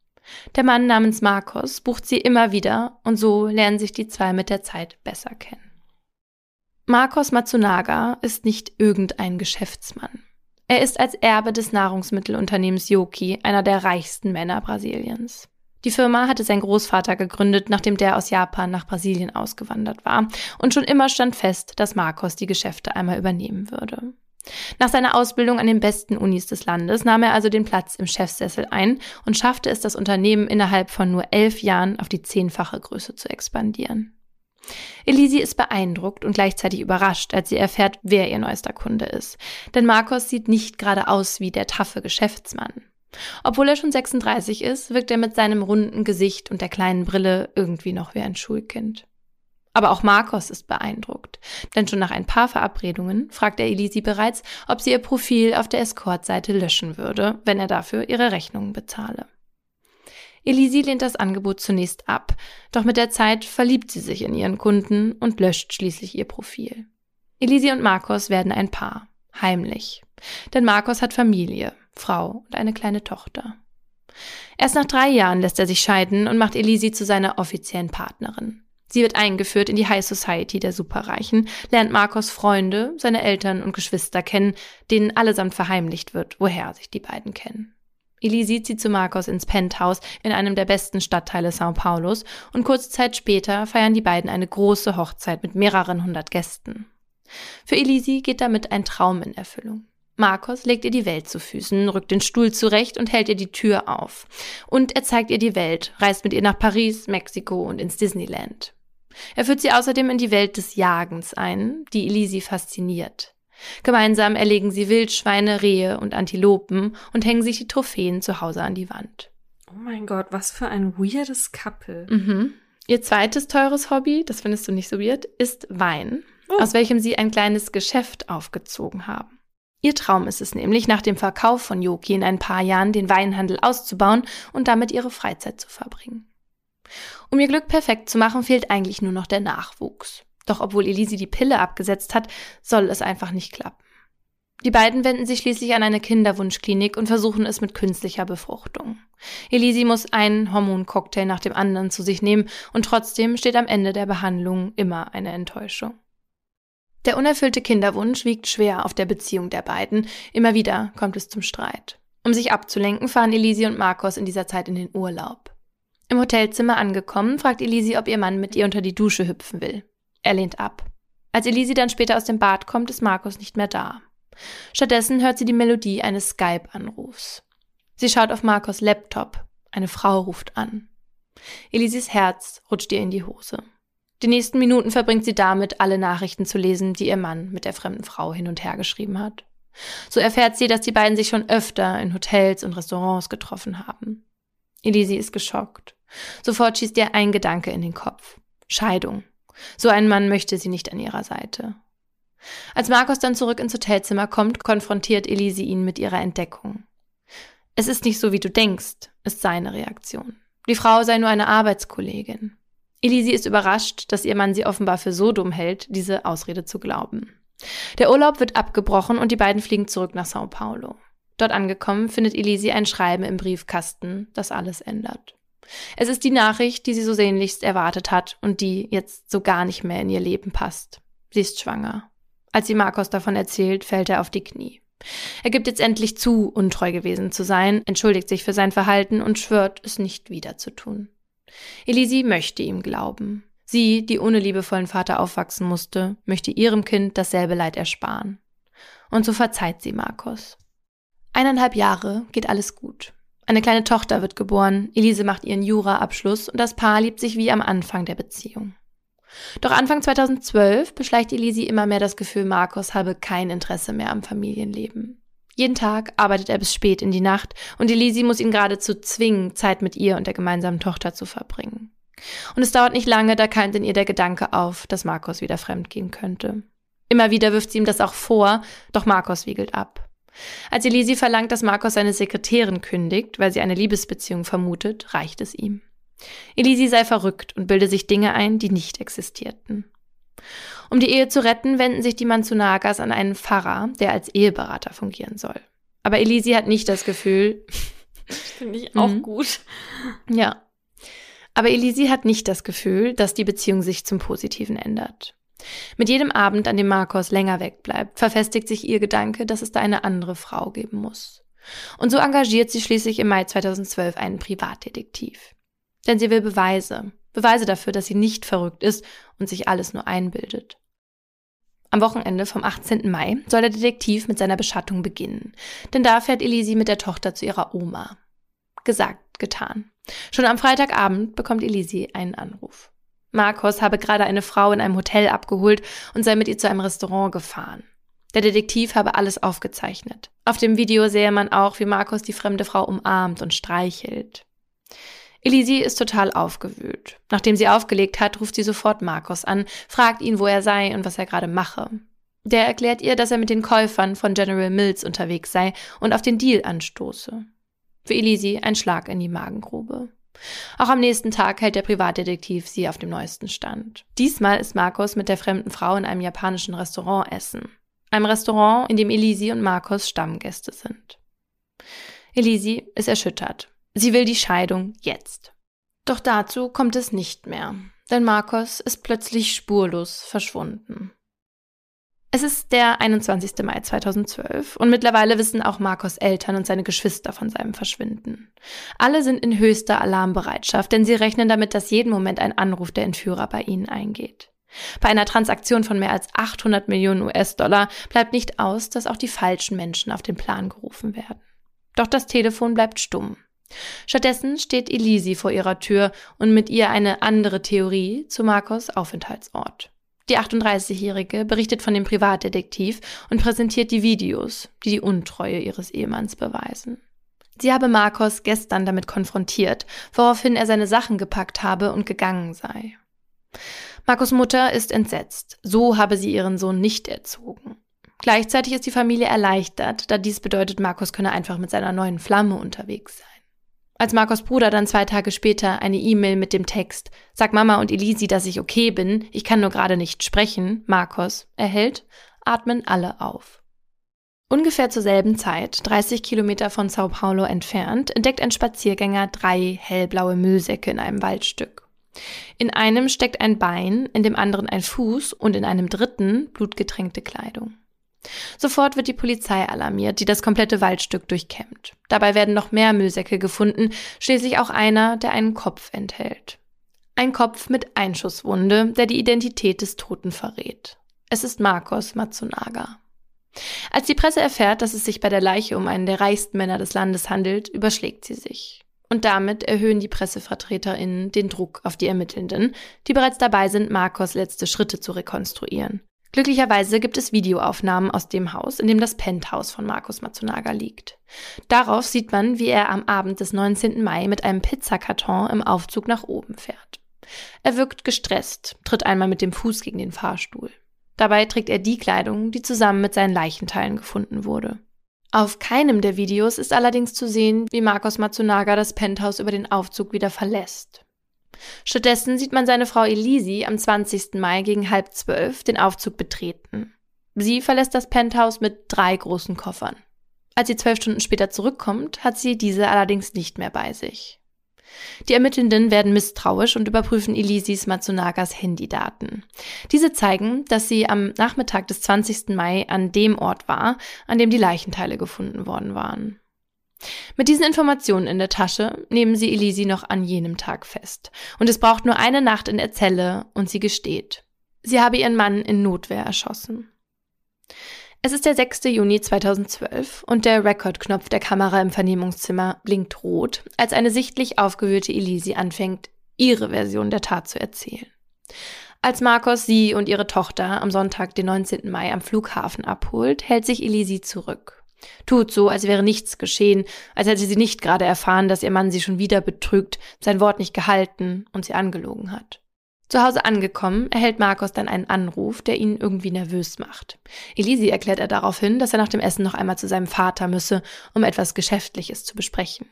Der Mann namens Marcos bucht sie immer wieder und so lernen sich die zwei mit der Zeit besser kennen. Marcos Matsunaga ist nicht irgendein Geschäftsmann. Er ist als Erbe des Nahrungsmittelunternehmens Yoki einer der reichsten Männer Brasiliens. Die Firma hatte sein Großvater gegründet, nachdem der aus Japan nach Brasilien ausgewandert war, und schon immer stand fest, dass Marcos die Geschäfte einmal übernehmen würde. Nach seiner Ausbildung an den besten Unis des Landes nahm er also den Platz im Chefsessel ein und schaffte es, das Unternehmen innerhalb von nur elf Jahren auf die zehnfache Größe zu expandieren. Elisi ist beeindruckt und gleichzeitig überrascht, als sie erfährt, wer ihr neuester Kunde ist. Denn Marcos sieht nicht gerade aus wie der taffe Geschäftsmann. Obwohl er schon 36 ist, wirkt er mit seinem runden Gesicht und der kleinen Brille irgendwie noch wie ein Schulkind. Aber auch Marcos ist beeindruckt, denn schon nach ein paar Verabredungen fragt er Elisi bereits, ob sie ihr Profil auf der Escort-Seite löschen würde, wenn er dafür ihre Rechnungen bezahle. Elisi lehnt das Angebot zunächst ab, doch mit der Zeit verliebt sie sich in ihren Kunden und löscht schließlich ihr Profil. Elisi und Marcos werden ein Paar, heimlich. Denn Marcos hat Familie, Frau und eine kleine Tochter. Erst nach drei Jahren lässt er sich scheiden und macht Elisi zu seiner offiziellen Partnerin. Sie wird eingeführt in die High Society der Superreichen, lernt Marcos Freunde, seine Eltern und Geschwister kennen, denen allesamt verheimlicht wird, woher sich die beiden kennen. Elisi zieht zu Marcos ins Penthouse in einem der besten Stadtteile Sao Paulos und kurze Zeit später feiern die beiden eine große Hochzeit mit mehreren hundert Gästen. Für Elisi geht damit ein Traum in Erfüllung. Marcos legt ihr die Welt zu Füßen, rückt den Stuhl zurecht und hält ihr die Tür auf. Und er zeigt ihr die Welt, reist mit ihr nach Paris, Mexiko und ins Disneyland. Er führt sie außerdem in die Welt des Jagens ein, die Elisi fasziniert. Gemeinsam erlegen sie Wildschweine, Rehe und Antilopen und hängen sich die Trophäen zu Hause an die Wand. Oh mein Gott, was für ein weirdes Couple. Mhm. Ihr zweites teures Hobby, das findest du nicht so weird, ist Wein, oh. aus welchem sie ein kleines Geschäft aufgezogen haben. Ihr Traum ist es nämlich, nach dem Verkauf von Yoki in ein paar Jahren den Weinhandel auszubauen und damit ihre Freizeit zu verbringen. Um ihr Glück perfekt zu machen, fehlt eigentlich nur noch der Nachwuchs. Doch obwohl Elisi die Pille abgesetzt hat, soll es einfach nicht klappen. Die beiden wenden sich schließlich an eine Kinderwunschklinik und versuchen es mit künstlicher Befruchtung. Elisi muss einen Hormoncocktail nach dem anderen zu sich nehmen und trotzdem steht am Ende der Behandlung immer eine Enttäuschung. Der unerfüllte Kinderwunsch wiegt schwer auf der Beziehung der beiden. Immer wieder kommt es zum Streit. Um sich abzulenken, fahren Elisi und Marcos in dieser Zeit in den Urlaub. Im Hotelzimmer angekommen, fragt Elisi, ob ihr Mann mit ihr unter die Dusche hüpfen will. Er lehnt ab. Als Elisi dann später aus dem Bad kommt, ist Markus nicht mehr da. Stattdessen hört sie die Melodie eines Skype-Anrufs. Sie schaut auf Markus Laptop. Eine Frau ruft an. Elisis Herz rutscht ihr in die Hose. Die nächsten Minuten verbringt sie damit, alle Nachrichten zu lesen, die ihr Mann mit der fremden Frau hin und her geschrieben hat. So erfährt sie, dass die beiden sich schon öfter in Hotels und Restaurants getroffen haben. Elisi ist geschockt. Sofort schießt ihr ein Gedanke in den Kopf. Scheidung. So einen Mann möchte sie nicht an ihrer Seite. Als Markus dann zurück ins Hotelzimmer kommt, konfrontiert Elise ihn mit ihrer Entdeckung. Es ist nicht so, wie du denkst, ist seine Reaktion. Die Frau sei nur eine Arbeitskollegin. Elise ist überrascht, dass ihr Mann sie offenbar für so dumm hält, diese Ausrede zu glauben. Der Urlaub wird abgebrochen und die beiden fliegen zurück nach Sao Paulo. Dort angekommen findet Elise ein Schreiben im Briefkasten, das alles ändert. Es ist die Nachricht, die sie so sehnlichst erwartet hat und die jetzt so gar nicht mehr in ihr Leben passt. Sie ist schwanger. Als sie Markus davon erzählt, fällt er auf die Knie. Er gibt jetzt endlich zu, untreu gewesen zu sein, entschuldigt sich für sein Verhalten und schwört, es nicht wieder zu tun. Elisi möchte ihm glauben. Sie, die ohne liebevollen Vater aufwachsen musste, möchte ihrem Kind dasselbe Leid ersparen. Und so verzeiht sie Markus. Eineinhalb Jahre geht alles gut. Eine kleine Tochter wird geboren, Elise macht ihren Jura-Abschluss und das Paar liebt sich wie am Anfang der Beziehung. Doch Anfang 2012 beschleicht Elise immer mehr das Gefühl, Markus habe kein Interesse mehr am Familienleben. Jeden Tag arbeitet er bis spät in die Nacht und Elise muss ihn geradezu zwingen, Zeit mit ihr und der gemeinsamen Tochter zu verbringen. Und es dauert nicht lange, da keimt in ihr der Gedanke auf, dass Markus wieder fremdgehen könnte. Immer wieder wirft sie ihm das auch vor, doch Markus wiegelt ab. Als Elisi verlangt, dass Markus seine Sekretärin kündigt, weil sie eine Liebesbeziehung vermutet, reicht es ihm. Elisi sei verrückt und bilde sich Dinge ein, die nicht existierten. Um die Ehe zu retten, wenden sich die Manzunagas an einen Pfarrer, der als Eheberater fungieren soll. Aber Elisi hat nicht das Gefühl. Finde ich auch mhm. gut. Ja. Aber Elisi hat nicht das Gefühl, dass die Beziehung sich zum Positiven ändert. Mit jedem Abend, an dem Marcos länger wegbleibt, verfestigt sich ihr Gedanke, dass es da eine andere Frau geben muss. Und so engagiert sie schließlich im Mai 2012 einen Privatdetektiv. Denn sie will Beweise. Beweise dafür, dass sie nicht verrückt ist und sich alles nur einbildet. Am Wochenende vom 18. Mai soll der Detektiv mit seiner Beschattung beginnen. Denn da fährt Elisi mit der Tochter zu ihrer Oma. Gesagt, getan. Schon am Freitagabend bekommt Elisi einen Anruf. Marcos habe gerade eine Frau in einem Hotel abgeholt und sei mit ihr zu einem Restaurant gefahren. Der Detektiv habe alles aufgezeichnet. Auf dem Video sehe man auch, wie Marcos die fremde Frau umarmt und streichelt. Elisi ist total aufgewühlt. Nachdem sie aufgelegt hat, ruft sie sofort Markus an, fragt ihn, wo er sei und was er gerade mache. Der erklärt ihr, dass er mit den Käufern von General Mills unterwegs sei und auf den Deal anstoße. Für Elisi ein Schlag in die Magengrube. Auch am nächsten Tag hält der Privatdetektiv sie auf dem neuesten Stand. Diesmal ist Markus mit der fremden Frau in einem japanischen Restaurant essen. Einem Restaurant, in dem Elisi und Markus Stammgäste sind. Elisi ist erschüttert. Sie will die Scheidung jetzt. Doch dazu kommt es nicht mehr, denn Markus ist plötzlich spurlos verschwunden. Es ist der 21. Mai 2012 und mittlerweile wissen auch Marcos Eltern und seine Geschwister von seinem Verschwinden. Alle sind in höchster Alarmbereitschaft, denn sie rechnen damit, dass jeden Moment ein Anruf der Entführer bei ihnen eingeht. Bei einer Transaktion von mehr als 800 Millionen US-Dollar bleibt nicht aus, dass auch die falschen Menschen auf den Plan gerufen werden. Doch das Telefon bleibt stumm. Stattdessen steht Elisi vor ihrer Tür und mit ihr eine andere Theorie zu Marcos Aufenthaltsort. Die 38-Jährige berichtet von dem Privatdetektiv und präsentiert die Videos, die die Untreue ihres Ehemanns beweisen. Sie habe Marcos gestern damit konfrontiert, woraufhin er seine Sachen gepackt habe und gegangen sei. Marcos Mutter ist entsetzt. So habe sie ihren Sohn nicht erzogen. Gleichzeitig ist die Familie erleichtert, da dies bedeutet, Marcos könne einfach mit seiner neuen Flamme unterwegs sein. Als Marcos Bruder dann zwei Tage später eine E-Mail mit dem Text Sag Mama und Elisi, dass ich okay bin, ich kann nur gerade nicht sprechen, Marcos, erhält, atmen alle auf. Ungefähr zur selben Zeit, 30 Kilometer von Sao Paulo entfernt, entdeckt ein Spaziergänger drei hellblaue Müllsäcke in einem Waldstück. In einem steckt ein Bein, in dem anderen ein Fuß und in einem dritten blutgetränkte Kleidung. Sofort wird die Polizei alarmiert, die das komplette Waldstück durchkämmt. Dabei werden noch mehr Müllsäcke gefunden, schließlich auch einer, der einen Kopf enthält. Ein Kopf mit Einschusswunde, der die Identität des Toten verrät. Es ist Marcos Matsunaga. Als die Presse erfährt, dass es sich bei der Leiche um einen der reichsten Männer des Landes handelt, überschlägt sie sich. Und damit erhöhen die PressevertreterInnen den Druck auf die Ermittelnden, die bereits dabei sind, Marcos letzte Schritte zu rekonstruieren. Glücklicherweise gibt es Videoaufnahmen aus dem Haus, in dem das Penthouse von Markus Matsunaga liegt. Darauf sieht man, wie er am Abend des 19. Mai mit einem Pizzakarton im Aufzug nach oben fährt. Er wirkt gestresst, tritt einmal mit dem Fuß gegen den Fahrstuhl. Dabei trägt er die Kleidung, die zusammen mit seinen Leichenteilen gefunden wurde. Auf keinem der Videos ist allerdings zu sehen, wie Markus Matsunaga das Penthouse über den Aufzug wieder verlässt. Stattdessen sieht man seine Frau Elisi am 20. Mai gegen halb zwölf den Aufzug betreten. Sie verlässt das Penthouse mit drei großen Koffern. Als sie zwölf Stunden später zurückkommt, hat sie diese allerdings nicht mehr bei sich. Die Ermittelnden werden misstrauisch und überprüfen Elisis Matsunagas Handydaten. Diese zeigen, dass sie am Nachmittag des 20. Mai an dem Ort war, an dem die Leichenteile gefunden worden waren. Mit diesen Informationen in der Tasche nehmen sie Elisi noch an jenem Tag fest. Und es braucht nur eine Nacht in der Zelle und sie gesteht. Sie habe ihren Mann in Notwehr erschossen. Es ist der 6. Juni 2012 und der Rekordknopf der Kamera im Vernehmungszimmer blinkt rot, als eine sichtlich aufgewühlte Elisi anfängt, ihre Version der Tat zu erzählen. Als Marcos sie und ihre Tochter am Sonntag, den 19. Mai, am Flughafen abholt, hält sich Elisi zurück. Tut so, als wäre nichts geschehen, als hätte sie nicht gerade erfahren, dass ihr Mann sie schon wieder betrügt, sein Wort nicht gehalten und sie angelogen hat. Zu Hause angekommen, erhält Markus dann einen Anruf, der ihn irgendwie nervös macht. Elisi erklärt er daraufhin, dass er nach dem Essen noch einmal zu seinem Vater müsse, um etwas Geschäftliches zu besprechen.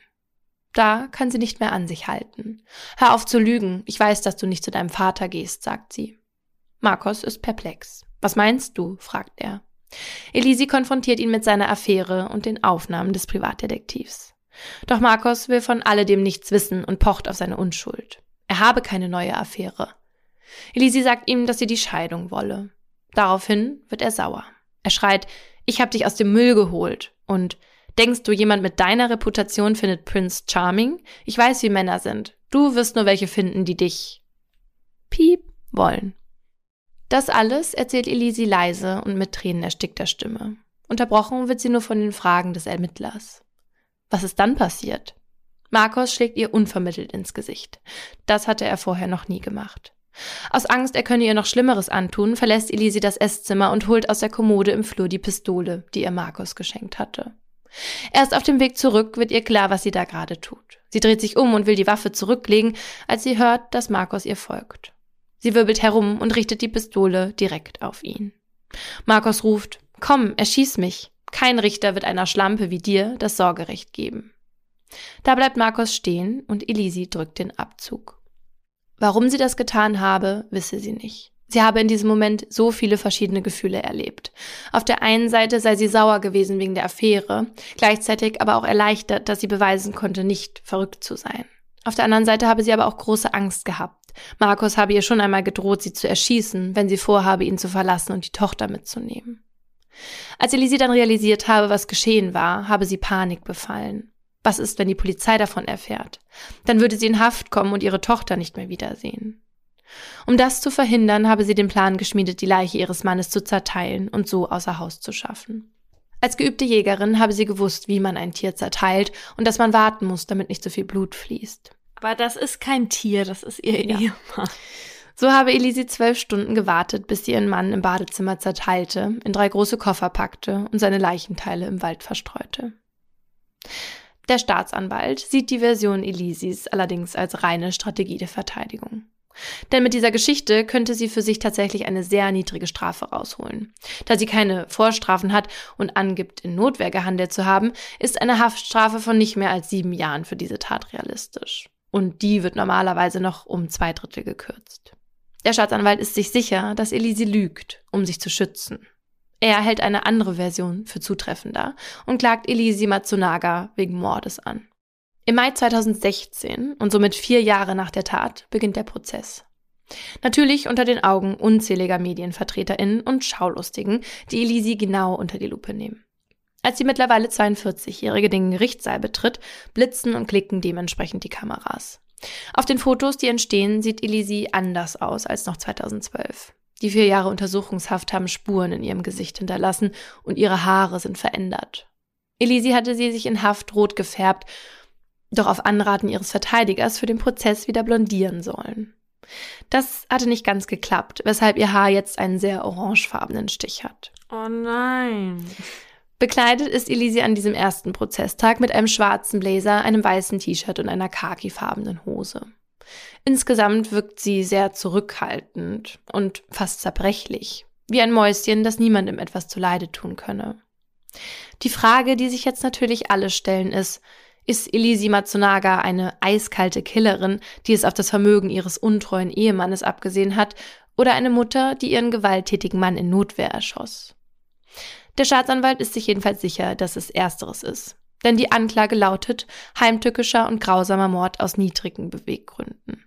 Da kann sie nicht mehr an sich halten. Hör auf zu lügen, ich weiß, dass du nicht zu deinem Vater gehst, sagt sie. Markus ist perplex. Was meinst du? fragt er. Elisi konfrontiert ihn mit seiner Affäre und den Aufnahmen des Privatdetektivs. Doch Marcos will von alledem nichts wissen und pocht auf seine Unschuld. Er habe keine neue Affäre. Elisi sagt ihm, dass sie die Scheidung wolle. Daraufhin wird er sauer. Er schreit, ich hab dich aus dem Müll geholt. Und denkst du, jemand mit deiner Reputation findet Prince Charming? Ich weiß, wie Männer sind. Du wirst nur welche finden, die dich piep wollen. Das alles erzählt Elisi leise und mit Tränen erstickter Stimme. Unterbrochen wird sie nur von den Fragen des Ermittlers. Was ist dann passiert? Marcos schlägt ihr unvermittelt ins Gesicht. Das hatte er vorher noch nie gemacht. Aus Angst, er könne ihr noch Schlimmeres antun, verlässt Elisi das Esszimmer und holt aus der Kommode im Flur die Pistole, die ihr Marcos geschenkt hatte. Erst auf dem Weg zurück wird ihr klar, was sie da gerade tut. Sie dreht sich um und will die Waffe zurücklegen, als sie hört, dass Markus ihr folgt. Sie wirbelt herum und richtet die Pistole direkt auf ihn. Markus ruft, komm, erschieß mich. Kein Richter wird einer Schlampe wie dir das Sorgerecht geben. Da bleibt Markus stehen und Elisi drückt den Abzug. Warum sie das getan habe, wisse sie nicht. Sie habe in diesem Moment so viele verschiedene Gefühle erlebt. Auf der einen Seite sei sie sauer gewesen wegen der Affäre, gleichzeitig aber auch erleichtert, dass sie beweisen konnte, nicht verrückt zu sein. Auf der anderen Seite habe sie aber auch große Angst gehabt. Markus habe ihr schon einmal gedroht, sie zu erschießen, wenn sie vorhabe, ihn zu verlassen und die Tochter mitzunehmen. Als Elise dann realisiert habe, was geschehen war, habe sie Panik befallen. Was ist, wenn die Polizei davon erfährt? Dann würde sie in Haft kommen und ihre Tochter nicht mehr wiedersehen. Um das zu verhindern, habe sie den Plan geschmiedet, die Leiche ihres Mannes zu zerteilen und so außer Haus zu schaffen. Als geübte Jägerin habe sie gewusst, wie man ein Tier zerteilt und dass man warten muss, damit nicht so viel Blut fließt. Aber das ist kein Tier, das ist ihr ja. Ehemann. So habe Elisi zwölf Stunden gewartet, bis sie ihren Mann im Badezimmer zerteilte, in drei große Koffer packte und seine Leichenteile im Wald verstreute. Der Staatsanwalt sieht die Version Elisis allerdings als reine Strategie der Verteidigung. Denn mit dieser Geschichte könnte sie für sich tatsächlich eine sehr niedrige Strafe rausholen. Da sie keine Vorstrafen hat und angibt, in Notwehr gehandelt zu haben, ist eine Haftstrafe von nicht mehr als sieben Jahren für diese Tat realistisch. Und die wird normalerweise noch um zwei Drittel gekürzt. Der Staatsanwalt ist sich sicher, dass Elise lügt, um sich zu schützen. Er hält eine andere Version für zutreffender und klagt Elisi Matsunaga wegen Mordes an. Im Mai 2016 und somit vier Jahre nach der Tat beginnt der Prozess. Natürlich unter den Augen unzähliger MedienvertreterInnen und Schaulustigen, die Elisi genau unter die Lupe nehmen. Als die mittlerweile 42-Jährige den Gerichtssaal betritt, blitzen und klicken dementsprechend die Kameras. Auf den Fotos, die entstehen, sieht Elisi anders aus als noch 2012. Die vier Jahre Untersuchungshaft haben Spuren in ihrem Gesicht hinterlassen und ihre Haare sind verändert. Elisi hatte sie sich in Haft rot gefärbt doch auf Anraten ihres Verteidigers für den Prozess wieder blondieren sollen. Das hatte nicht ganz geklappt, weshalb ihr Haar jetzt einen sehr orangefarbenen Stich hat. Oh nein. Bekleidet ist Elise an diesem ersten Prozesstag mit einem schwarzen Blazer, einem weißen T-Shirt und einer khakifarbenen Hose. Insgesamt wirkt sie sehr zurückhaltend und fast zerbrechlich, wie ein Mäuschen, das niemandem etwas zuleide tun könne. Die Frage, die sich jetzt natürlich alle stellen, ist, ist Elisi Matsunaga eine eiskalte Killerin, die es auf das Vermögen ihres untreuen Ehemannes abgesehen hat, oder eine Mutter, die ihren gewalttätigen Mann in Notwehr erschoss? Der Staatsanwalt ist sich jedenfalls sicher, dass es ersteres ist. Denn die Anklage lautet heimtückischer und grausamer Mord aus niedrigen Beweggründen.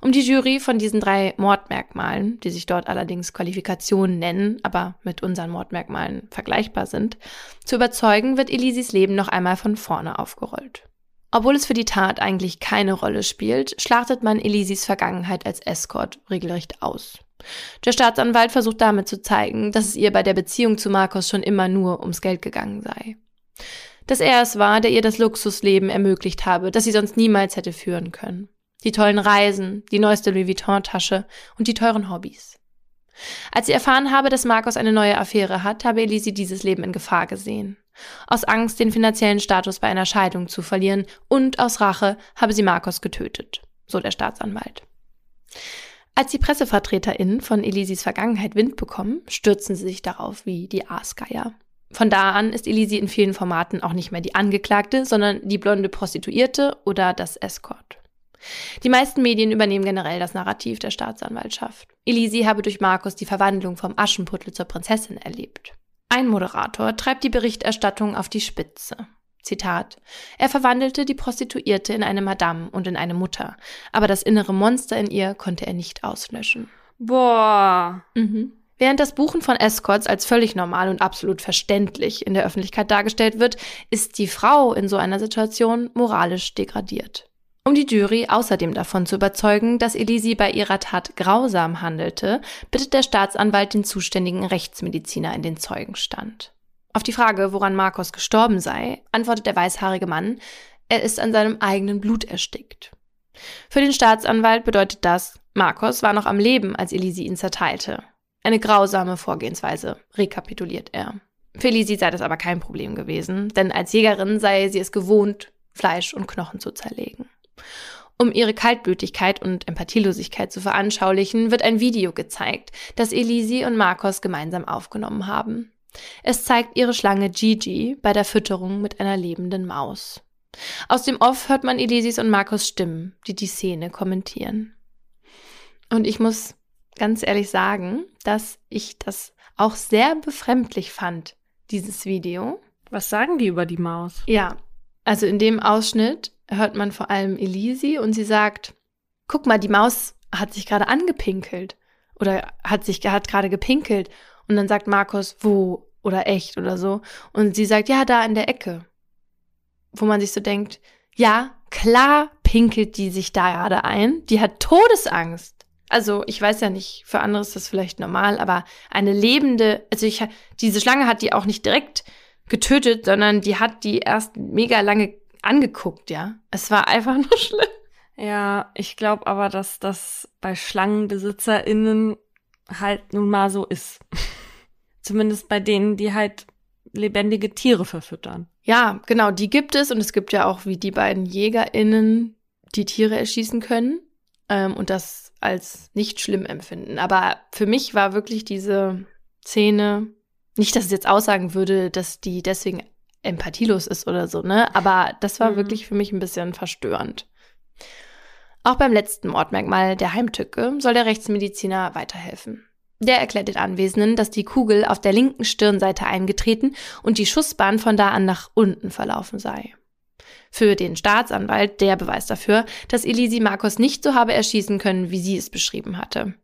Um die Jury von diesen drei Mordmerkmalen, die sich dort allerdings Qualifikationen nennen, aber mit unseren Mordmerkmalen vergleichbar sind, zu überzeugen, wird Elisis Leben noch einmal von vorne aufgerollt. Obwohl es für die Tat eigentlich keine Rolle spielt, schlachtet man Elisis Vergangenheit als Escort regelrecht aus. Der Staatsanwalt versucht damit zu zeigen, dass es ihr bei der Beziehung zu Markus schon immer nur ums Geld gegangen sei. Dass er es war, der ihr das Luxusleben ermöglicht habe, das sie sonst niemals hätte führen können die tollen Reisen, die neueste Louis Vuitton-Tasche und die teuren Hobbys. Als sie erfahren habe, dass Markus eine neue Affäre hat, habe Elise dieses Leben in Gefahr gesehen. Aus Angst, den finanziellen Status bei einer Scheidung zu verlieren und aus Rache habe sie Markus getötet, so der Staatsanwalt. Als die PressevertreterInnen von Elisis Vergangenheit Wind bekommen, stürzen sie sich darauf wie die Aasgeier. Von da an ist Elisi in vielen Formaten auch nicht mehr die Angeklagte, sondern die blonde Prostituierte oder das Escort. Die meisten Medien übernehmen generell das Narrativ der Staatsanwaltschaft. Elisi habe durch Markus die Verwandlung vom Aschenputtel zur Prinzessin erlebt. Ein Moderator treibt die Berichterstattung auf die Spitze. Zitat. Er verwandelte die Prostituierte in eine Madame und in eine Mutter, aber das innere Monster in ihr konnte er nicht auslöschen. Boah. Mhm. Während das Buchen von Escorts als völlig normal und absolut verständlich in der Öffentlichkeit dargestellt wird, ist die Frau in so einer Situation moralisch degradiert. Um die Jury außerdem davon zu überzeugen, dass Elisi bei ihrer Tat grausam handelte, bittet der Staatsanwalt den zuständigen Rechtsmediziner in den Zeugenstand. Auf die Frage, woran Markus gestorben sei, antwortet der weißhaarige Mann, er ist an seinem eigenen Blut erstickt. Für den Staatsanwalt bedeutet das, Markus war noch am Leben, als Elisi ihn zerteilte. Eine grausame Vorgehensweise, rekapituliert er. Für Elisi sei das aber kein Problem gewesen, denn als Jägerin sei sie es gewohnt, Fleisch und Knochen zu zerlegen. Um ihre Kaltblütigkeit und Empathielosigkeit zu veranschaulichen, wird ein Video gezeigt, das Elisi und Marcos gemeinsam aufgenommen haben. Es zeigt ihre Schlange Gigi bei der Fütterung mit einer lebenden Maus. Aus dem Off hört man Elisis und Marcos Stimmen, die die Szene kommentieren. Und ich muss ganz ehrlich sagen, dass ich das auch sehr befremdlich fand, dieses Video. Was sagen die über die Maus? Ja, also in dem Ausschnitt hört man vor allem Elisi und sie sagt, guck mal, die Maus hat sich gerade angepinkelt oder hat sich hat gerade gepinkelt und dann sagt Markus, wo oder echt oder so und sie sagt, ja, da in der Ecke. Wo man sich so denkt, ja, klar pinkelt die sich da gerade ein, die hat Todesangst. Also, ich weiß ja nicht, für andere ist das vielleicht normal, aber eine lebende, also ich diese Schlange hat die auch nicht direkt getötet, sondern die hat die erst mega lange angeguckt, ja. Es war einfach (laughs) nur schlimm. Ja, ich glaube aber, dass das bei SchlangenbesitzerInnen halt nun mal so ist. Zumindest bei denen, die halt lebendige Tiere verfüttern. Ja, genau, die gibt es und es gibt ja auch wie die beiden JägerInnen, die Tiere erschießen können ähm, und das als nicht schlimm empfinden. Aber für mich war wirklich diese Szene, nicht, dass es jetzt aussagen würde, dass die deswegen empathielos ist oder so, ne? Aber das war mhm. wirklich für mich ein bisschen verstörend. Auch beim letzten Mordmerkmal der Heimtücke soll der Rechtsmediziner weiterhelfen. Der erklärt den Anwesenden, dass die Kugel auf der linken Stirnseite eingetreten und die Schussbahn von da an nach unten verlaufen sei. Für den Staatsanwalt der Beweis dafür, dass Elisi Marcos nicht so habe erschießen können, wie sie es beschrieben hatte.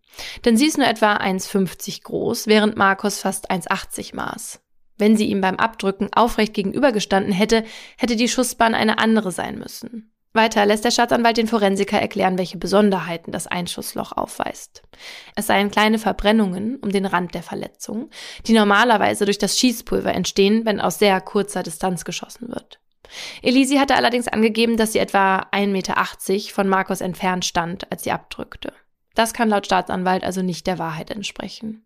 Denn sie ist nur etwa 1,50 groß, während Marcos fast 1,80 maß. Wenn sie ihm beim Abdrücken aufrecht gegenübergestanden hätte, hätte die Schussbahn eine andere sein müssen. Weiter lässt der Staatsanwalt den Forensiker erklären, welche Besonderheiten das Einschussloch aufweist. Es seien kleine Verbrennungen um den Rand der Verletzung, die normalerweise durch das Schießpulver entstehen, wenn aus sehr kurzer Distanz geschossen wird. Elisi hatte allerdings angegeben, dass sie etwa 1,80 Meter von Markus entfernt stand, als sie abdrückte. Das kann laut Staatsanwalt also nicht der Wahrheit entsprechen.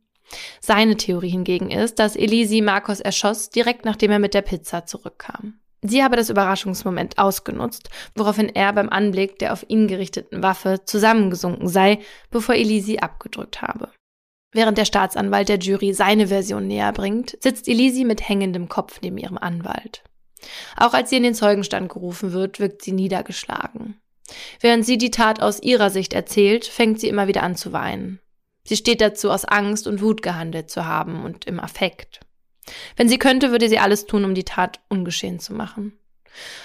Seine Theorie hingegen ist, dass Elisi Marcos erschoss, direkt nachdem er mit der Pizza zurückkam. Sie habe das Überraschungsmoment ausgenutzt, woraufhin er beim Anblick der auf ihn gerichteten Waffe zusammengesunken sei, bevor Elisi abgedrückt habe. Während der Staatsanwalt der Jury seine Version näher bringt, sitzt Elisi mit hängendem Kopf neben ihrem Anwalt. Auch als sie in den Zeugenstand gerufen wird, wirkt sie niedergeschlagen. Während sie die Tat aus ihrer Sicht erzählt, fängt sie immer wieder an zu weinen. Sie steht dazu, aus Angst und Wut gehandelt zu haben und im Affekt. Wenn sie könnte, würde sie alles tun, um die Tat ungeschehen zu machen.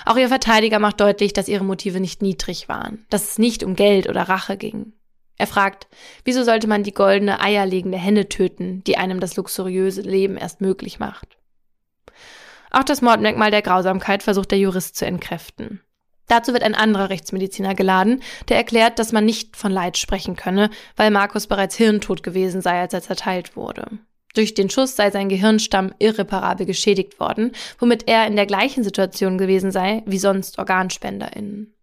Auch ihr Verteidiger macht deutlich, dass ihre Motive nicht niedrig waren, dass es nicht um Geld oder Rache ging. Er fragt, wieso sollte man die goldene, eierlegende Henne töten, die einem das luxuriöse Leben erst möglich macht? Auch das Mordmerkmal der Grausamkeit versucht der Jurist zu entkräften. Dazu wird ein anderer Rechtsmediziner geladen, der erklärt, dass man nicht von Leid sprechen könne, weil Markus bereits hirntot gewesen sei, als er zerteilt wurde. Durch den Schuss sei sein Gehirnstamm irreparabel geschädigt worden, womit er in der gleichen Situation gewesen sei wie sonst OrganspenderInnen.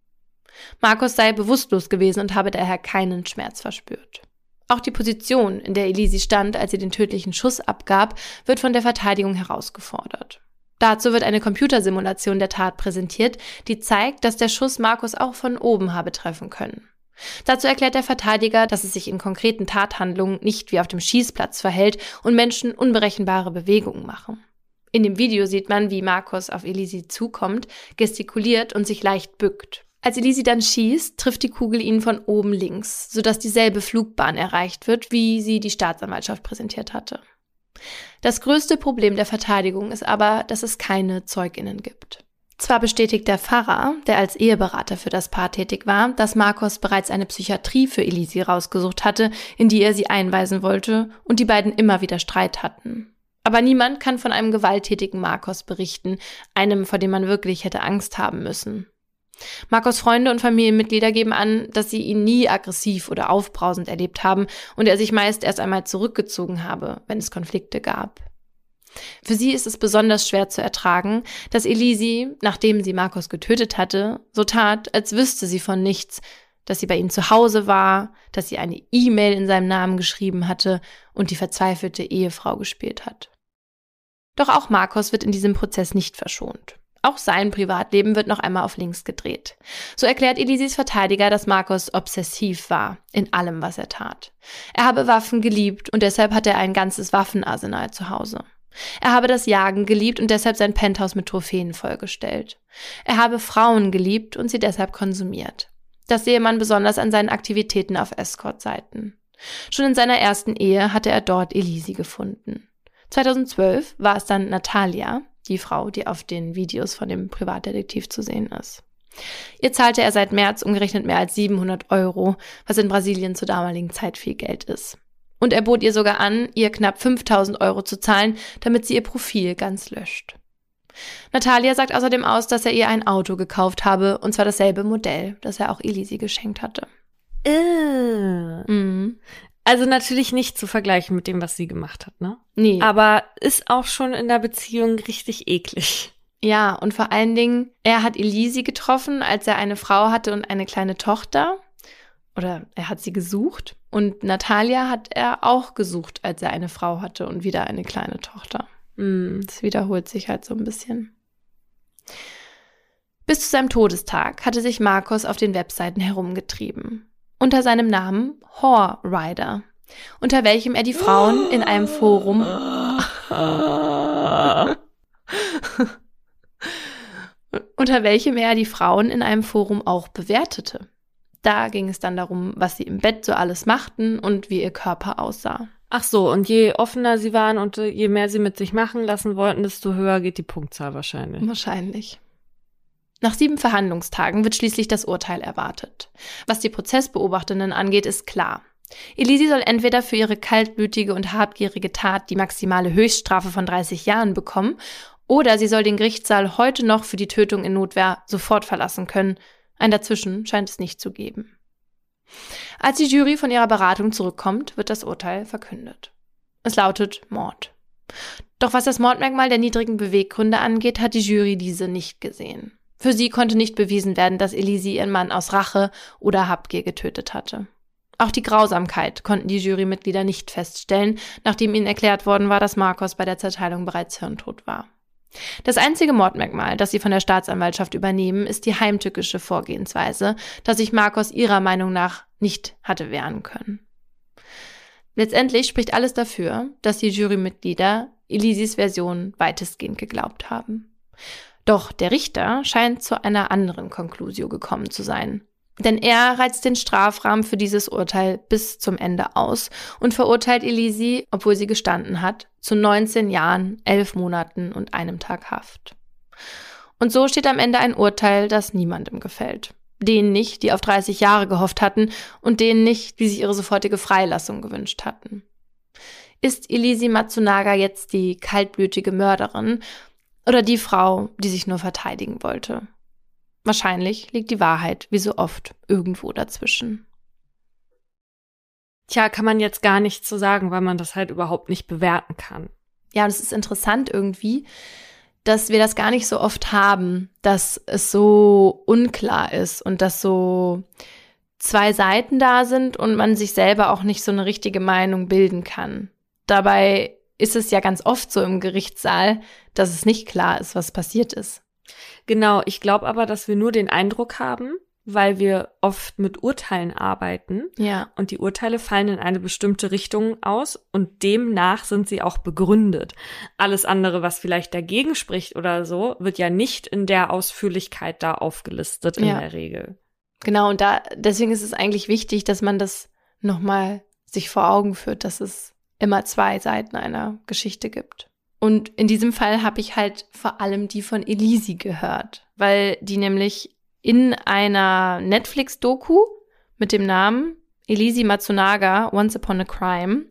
Markus sei bewusstlos gewesen und habe daher keinen Schmerz verspürt. Auch die Position, in der Elisi stand, als sie den tödlichen Schuss abgab, wird von der Verteidigung herausgefordert. Dazu wird eine Computersimulation der Tat präsentiert, die zeigt, dass der Schuss Markus auch von oben habe treffen können. Dazu erklärt der Verteidiger, dass es sich in konkreten Tathandlungen nicht wie auf dem Schießplatz verhält und Menschen unberechenbare Bewegungen machen. In dem Video sieht man, wie Markus auf Elisi zukommt, gestikuliert und sich leicht bückt. Als Elisi dann schießt, trifft die Kugel ihn von oben links, sodass dieselbe Flugbahn erreicht wird, wie sie die Staatsanwaltschaft präsentiert hatte. Das größte Problem der Verteidigung ist aber, dass es keine Zeuginnen gibt. Zwar bestätigt der Pfarrer, der als Eheberater für das Paar tätig war, dass Marcos bereits eine Psychiatrie für Elisi rausgesucht hatte, in die er sie einweisen wollte und die beiden immer wieder Streit hatten. Aber niemand kann von einem gewalttätigen Marcos berichten, einem, vor dem man wirklich hätte Angst haben müssen. Marcos Freunde und Familienmitglieder geben an, dass sie ihn nie aggressiv oder aufbrausend erlebt haben und er sich meist erst einmal zurückgezogen habe, wenn es Konflikte gab. Für sie ist es besonders schwer zu ertragen, dass Elisi, nachdem sie Marcos getötet hatte, so tat, als wüsste sie von nichts, dass sie bei ihm zu Hause war, dass sie eine E-Mail in seinem Namen geschrieben hatte und die verzweifelte Ehefrau gespielt hat. Doch auch Markus wird in diesem Prozess nicht verschont. Auch sein Privatleben wird noch einmal auf links gedreht. So erklärt Elisis Verteidiger, dass Markus obsessiv war in allem, was er tat. Er habe Waffen geliebt und deshalb hat er ein ganzes Waffenarsenal zu Hause. Er habe das Jagen geliebt und deshalb sein Penthouse mit Trophäen vollgestellt. Er habe Frauen geliebt und sie deshalb konsumiert. Das sehe man besonders an seinen Aktivitäten auf Escort-Seiten. Schon in seiner ersten Ehe hatte er dort Elisi gefunden. 2012 war es dann Natalia, die Frau, die auf den Videos von dem Privatdetektiv zu sehen ist. Ihr zahlte er seit März umgerechnet mehr als 700 Euro, was in Brasilien zur damaligen Zeit viel Geld ist. Und er bot ihr sogar an, ihr knapp 5000 Euro zu zahlen, damit sie ihr Profil ganz löscht. Natalia sagt außerdem aus, dass er ihr ein Auto gekauft habe, und zwar dasselbe Modell, das er auch Elisi geschenkt hatte. Äh. Mhm. Also natürlich nicht zu vergleichen mit dem, was sie gemacht hat, ne? Nee. Aber ist auch schon in der Beziehung richtig eklig. Ja, und vor allen Dingen, er hat Elisi getroffen, als er eine Frau hatte und eine kleine Tochter. Oder er hat sie gesucht. Und Natalia hat er auch gesucht, als er eine Frau hatte und wieder eine kleine Tochter. Mm. Das wiederholt sich halt so ein bisschen. Bis zu seinem Todestag hatte sich Markus auf den Webseiten herumgetrieben unter seinem Namen Whore Rider, unter welchem er die Frauen in einem Forum (laughs) (laughs) unter welchem er die Frauen in einem Forum auch bewertete. Da ging es dann darum, was sie im Bett so alles machten und wie ihr Körper aussah. Ach so, und je offener sie waren und je mehr sie mit sich machen lassen wollten, desto höher geht die Punktzahl wahrscheinlich. Wahrscheinlich. Nach sieben Verhandlungstagen wird schließlich das Urteil erwartet. Was die Prozessbeobachtenden angeht, ist klar. Elisi soll entweder für ihre kaltblütige und habgierige Tat die maximale Höchststrafe von 30 Jahren bekommen, oder sie soll den Gerichtssaal heute noch für die Tötung in Notwehr sofort verlassen können. Ein Dazwischen scheint es nicht zu geben. Als die Jury von ihrer Beratung zurückkommt, wird das Urteil verkündet. Es lautet Mord. Doch was das Mordmerkmal der niedrigen Beweggründe angeht, hat die Jury diese nicht gesehen. Für sie konnte nicht bewiesen werden, dass Elisi ihren Mann aus Rache oder Habgier getötet hatte. Auch die Grausamkeit konnten die Jurymitglieder nicht feststellen, nachdem ihnen erklärt worden war, dass Marcos bei der Zerteilung bereits hirntot war. Das einzige Mordmerkmal, das sie von der Staatsanwaltschaft übernehmen, ist die heimtückische Vorgehensweise, dass sich Marcos ihrer Meinung nach nicht hatte wehren können. Letztendlich spricht alles dafür, dass die Jurymitglieder Elisis Version weitestgehend geglaubt haben. Doch der Richter scheint zu einer anderen Konklusio gekommen zu sein. Denn er reizt den Strafrahmen für dieses Urteil bis zum Ende aus und verurteilt Elisi, obwohl sie gestanden hat, zu 19 Jahren, 11 Monaten und einem Tag Haft. Und so steht am Ende ein Urteil, das niemandem gefällt. Denen nicht, die auf 30 Jahre gehofft hatten und denen nicht, die sich ihre sofortige Freilassung gewünscht hatten. Ist Elisi Matsunaga jetzt die kaltblütige Mörderin oder die Frau, die sich nur verteidigen wollte. Wahrscheinlich liegt die Wahrheit, wie so oft, irgendwo dazwischen. Tja, kann man jetzt gar nichts zu sagen, weil man das halt überhaupt nicht bewerten kann. Ja, und es ist interessant irgendwie, dass wir das gar nicht so oft haben, dass es so unklar ist und dass so zwei Seiten da sind und man sich selber auch nicht so eine richtige Meinung bilden kann. Dabei ist es ja ganz oft so im Gerichtssaal, dass es nicht klar ist, was passiert ist. Genau, ich glaube aber, dass wir nur den Eindruck haben, weil wir oft mit Urteilen arbeiten. Ja. Und die Urteile fallen in eine bestimmte Richtung aus und demnach sind sie auch begründet. Alles andere, was vielleicht dagegen spricht oder so, wird ja nicht in der Ausführlichkeit da aufgelistet in ja. der Regel. Genau, und da, deswegen ist es eigentlich wichtig, dass man das nochmal sich vor Augen führt, dass es immer zwei Seiten einer Geschichte gibt. Und in diesem Fall habe ich halt vor allem die von Elisi gehört, weil die nämlich in einer Netflix-Doku mit dem Namen Elisi Matsunaga, Once Upon a Crime,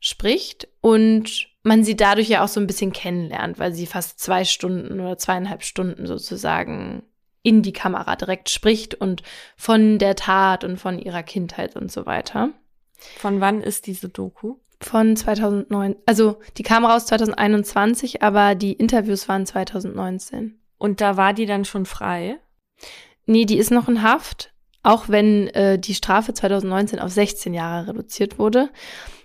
spricht und man sie dadurch ja auch so ein bisschen kennenlernt, weil sie fast zwei Stunden oder zweieinhalb Stunden sozusagen in die Kamera direkt spricht und von der Tat und von ihrer Kindheit und so weiter. Von wann ist diese Doku? Von 2009. Also die kam raus 2021, aber die Interviews waren 2019. Und da war die dann schon frei? Nee, die ist noch in Haft, auch wenn äh, die Strafe 2019 auf 16 Jahre reduziert wurde.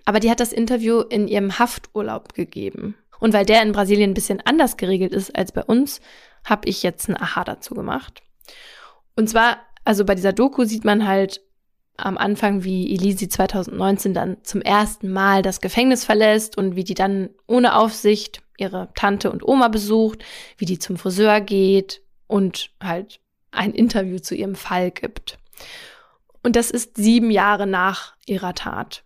Aber die hat das Interview in ihrem Hafturlaub gegeben. Und weil der in Brasilien ein bisschen anders geregelt ist als bei uns, habe ich jetzt ein Aha dazu gemacht. Und zwar, also bei dieser Doku sieht man halt am Anfang, wie Elisi 2019 dann zum ersten Mal das Gefängnis verlässt und wie die dann ohne Aufsicht ihre Tante und Oma besucht, wie die zum Friseur geht und halt ein Interview zu ihrem Fall gibt. Und das ist sieben Jahre nach ihrer Tat.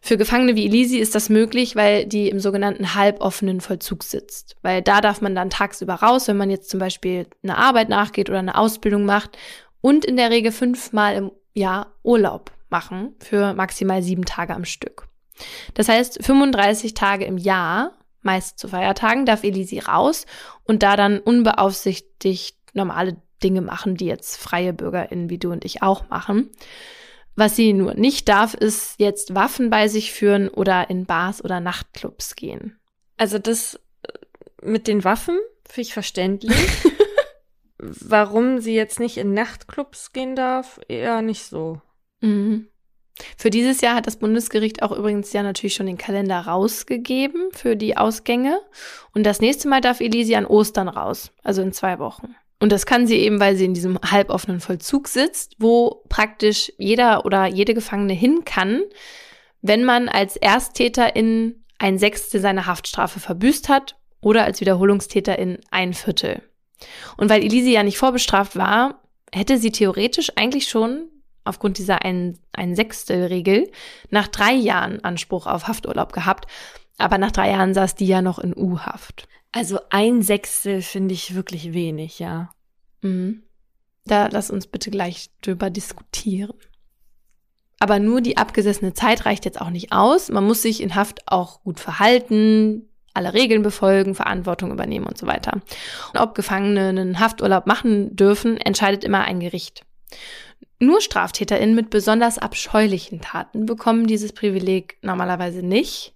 Für Gefangene wie Elisi ist das möglich, weil die im sogenannten halboffenen Vollzug sitzt. Weil da darf man dann tagsüber raus, wenn man jetzt zum Beispiel eine Arbeit nachgeht oder eine Ausbildung macht und in der Regel fünfmal im Jahr Urlaub machen für maximal sieben Tage am Stück. Das heißt, 35 Tage im Jahr, meist zu Feiertagen, darf Elisi raus und da dann unbeaufsichtigt normale Dinge machen, die jetzt freie BürgerInnen wie du und ich auch machen. Was sie nur nicht darf, ist jetzt Waffen bei sich führen oder in Bars oder Nachtclubs gehen. Also das äh, mit den Waffen finde ich verständlich. (laughs) Warum sie jetzt nicht in Nachtclubs gehen darf, eher nicht so. Mhm. Für dieses Jahr hat das Bundesgericht auch übrigens ja natürlich schon den Kalender rausgegeben für die Ausgänge. Und das nächste Mal darf Elisi an Ostern raus, also in zwei Wochen. Und das kann sie eben, weil sie in diesem halboffenen Vollzug sitzt, wo praktisch jeder oder jede Gefangene hin kann, wenn man als Ersttäterin ein Sechstel seiner Haftstrafe verbüßt hat oder als Wiederholungstäterin ein Viertel. Und weil Elise ja nicht vorbestraft war, hätte sie theoretisch eigentlich schon aufgrund dieser ein, ein Sechstel-Regel nach drei Jahren Anspruch auf Hafturlaub gehabt. Aber nach drei Jahren saß die ja noch in U-Haft. Also ein Sechstel finde ich wirklich wenig, ja. Mhm. Da lass uns bitte gleich drüber diskutieren. Aber nur die abgesessene Zeit reicht jetzt auch nicht aus. Man muss sich in Haft auch gut verhalten, alle Regeln befolgen, Verantwortung übernehmen und so weiter. Und ob Gefangene einen Hafturlaub machen dürfen, entscheidet immer ein Gericht. Nur StraftäterInnen mit besonders abscheulichen Taten bekommen dieses Privileg normalerweise nicht.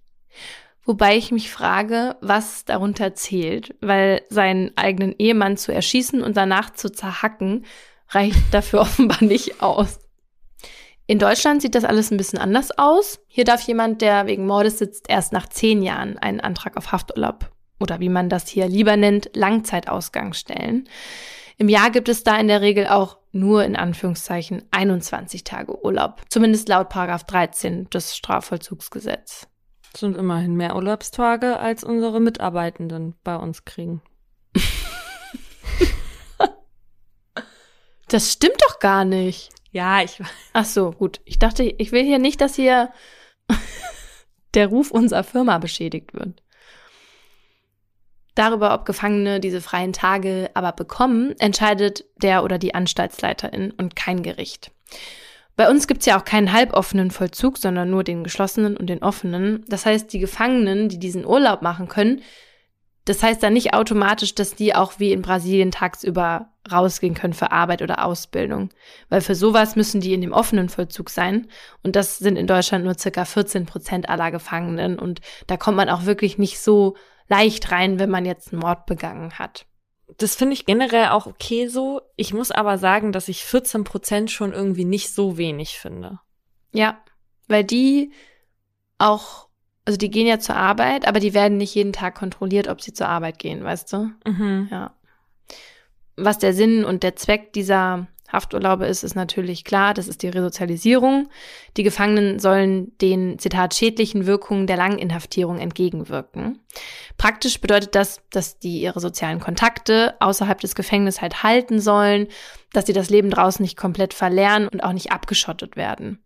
Wobei ich mich frage, was darunter zählt, weil seinen eigenen Ehemann zu erschießen und danach zu zerhacken, reicht dafür (laughs) offenbar nicht aus. In Deutschland sieht das alles ein bisschen anders aus. Hier darf jemand, der wegen Mordes sitzt, erst nach zehn Jahren einen Antrag auf Hafturlaub oder wie man das hier lieber nennt, Langzeitausgang stellen. Im Jahr gibt es da in der Regel auch nur in Anführungszeichen 21 Tage Urlaub, zumindest laut Paragraph 13 des Strafvollzugsgesetzes. Das sind immerhin mehr Urlaubstage, als unsere Mitarbeitenden bei uns kriegen. (laughs) das stimmt doch gar nicht. Ja, ich. (laughs) Ach so, gut. Ich dachte, ich will hier nicht, dass hier (laughs) der Ruf unserer Firma beschädigt wird. Darüber, ob Gefangene diese freien Tage aber bekommen, entscheidet der oder die Anstaltsleiterin und kein Gericht. Bei uns gibt's ja auch keinen halboffenen Vollzug, sondern nur den geschlossenen und den offenen. Das heißt, die Gefangenen, die diesen Urlaub machen können, das heißt dann nicht automatisch, dass die auch wie in Brasilien tagsüber rausgehen können für Arbeit oder Ausbildung. Weil für sowas müssen die in dem offenen Vollzug sein. Und das sind in Deutschland nur circa 14 Prozent aller Gefangenen. Und da kommt man auch wirklich nicht so leicht rein, wenn man jetzt einen Mord begangen hat das finde ich generell auch okay so. Ich muss aber sagen, dass ich 14 Prozent schon irgendwie nicht so wenig finde. Ja, weil die auch, also die gehen ja zur Arbeit, aber die werden nicht jeden Tag kontrolliert, ob sie zur Arbeit gehen, weißt du? Mhm. Ja. Was der Sinn und der Zweck dieser Hafturlaube ist, ist natürlich klar, das ist die Resozialisierung. Die Gefangenen sollen den, Zitat, schädlichen Wirkungen der langen Inhaftierung entgegenwirken. Praktisch bedeutet das, dass die ihre sozialen Kontakte außerhalb des Gefängnisses halt halten sollen, dass sie das Leben draußen nicht komplett verlernen und auch nicht abgeschottet werden.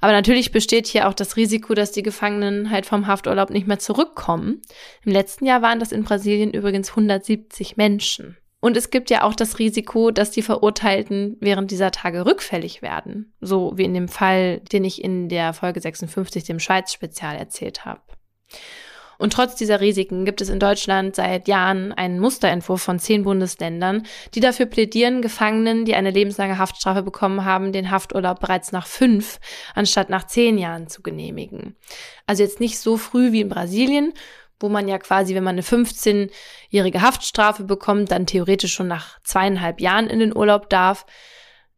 Aber natürlich besteht hier auch das Risiko, dass die Gefangenen halt vom Hafturlaub nicht mehr zurückkommen. Im letzten Jahr waren das in Brasilien übrigens 170 Menschen. Und es gibt ja auch das Risiko, dass die Verurteilten während dieser Tage rückfällig werden. So wie in dem Fall, den ich in der Folge 56, dem Schweiz-Spezial, erzählt habe. Und trotz dieser Risiken gibt es in Deutschland seit Jahren einen Musterentwurf von zehn Bundesländern, die dafür plädieren, Gefangenen, die eine lebenslange Haftstrafe bekommen haben, den Hafturlaub bereits nach fünf anstatt nach zehn Jahren zu genehmigen. Also jetzt nicht so früh wie in Brasilien, wo man ja quasi, wenn man eine 15-jährige Haftstrafe bekommt, dann theoretisch schon nach zweieinhalb Jahren in den Urlaub darf,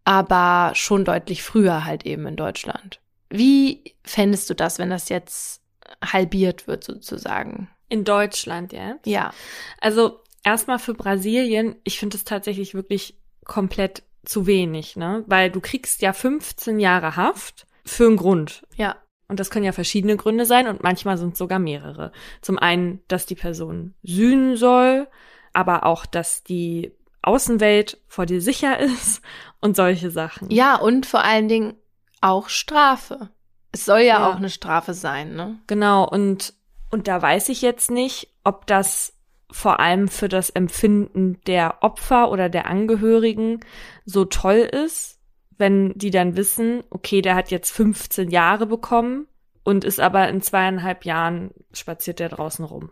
aber schon deutlich früher halt eben in Deutschland. Wie fändest du das, wenn das jetzt halbiert wird sozusagen? In Deutschland jetzt? Ja. Also erstmal für Brasilien, ich finde es tatsächlich wirklich komplett zu wenig, ne? Weil du kriegst ja 15 Jahre Haft für einen Grund. Ja. Und das können ja verschiedene Gründe sein und manchmal sind es sogar mehrere. Zum einen, dass die Person sühnen soll, aber auch, dass die Außenwelt vor dir sicher (laughs) ist und solche Sachen. Ja, und vor allen Dingen auch Strafe. Es soll ja, Ja. auch eine Strafe sein, ne? Genau, und, und da weiß ich jetzt nicht, ob das vor allem für das Empfinden der Opfer oder der Angehörigen so toll ist, wenn die dann wissen, okay, der hat jetzt 15 Jahre bekommen und ist aber in zweieinhalb Jahren spaziert der draußen rum.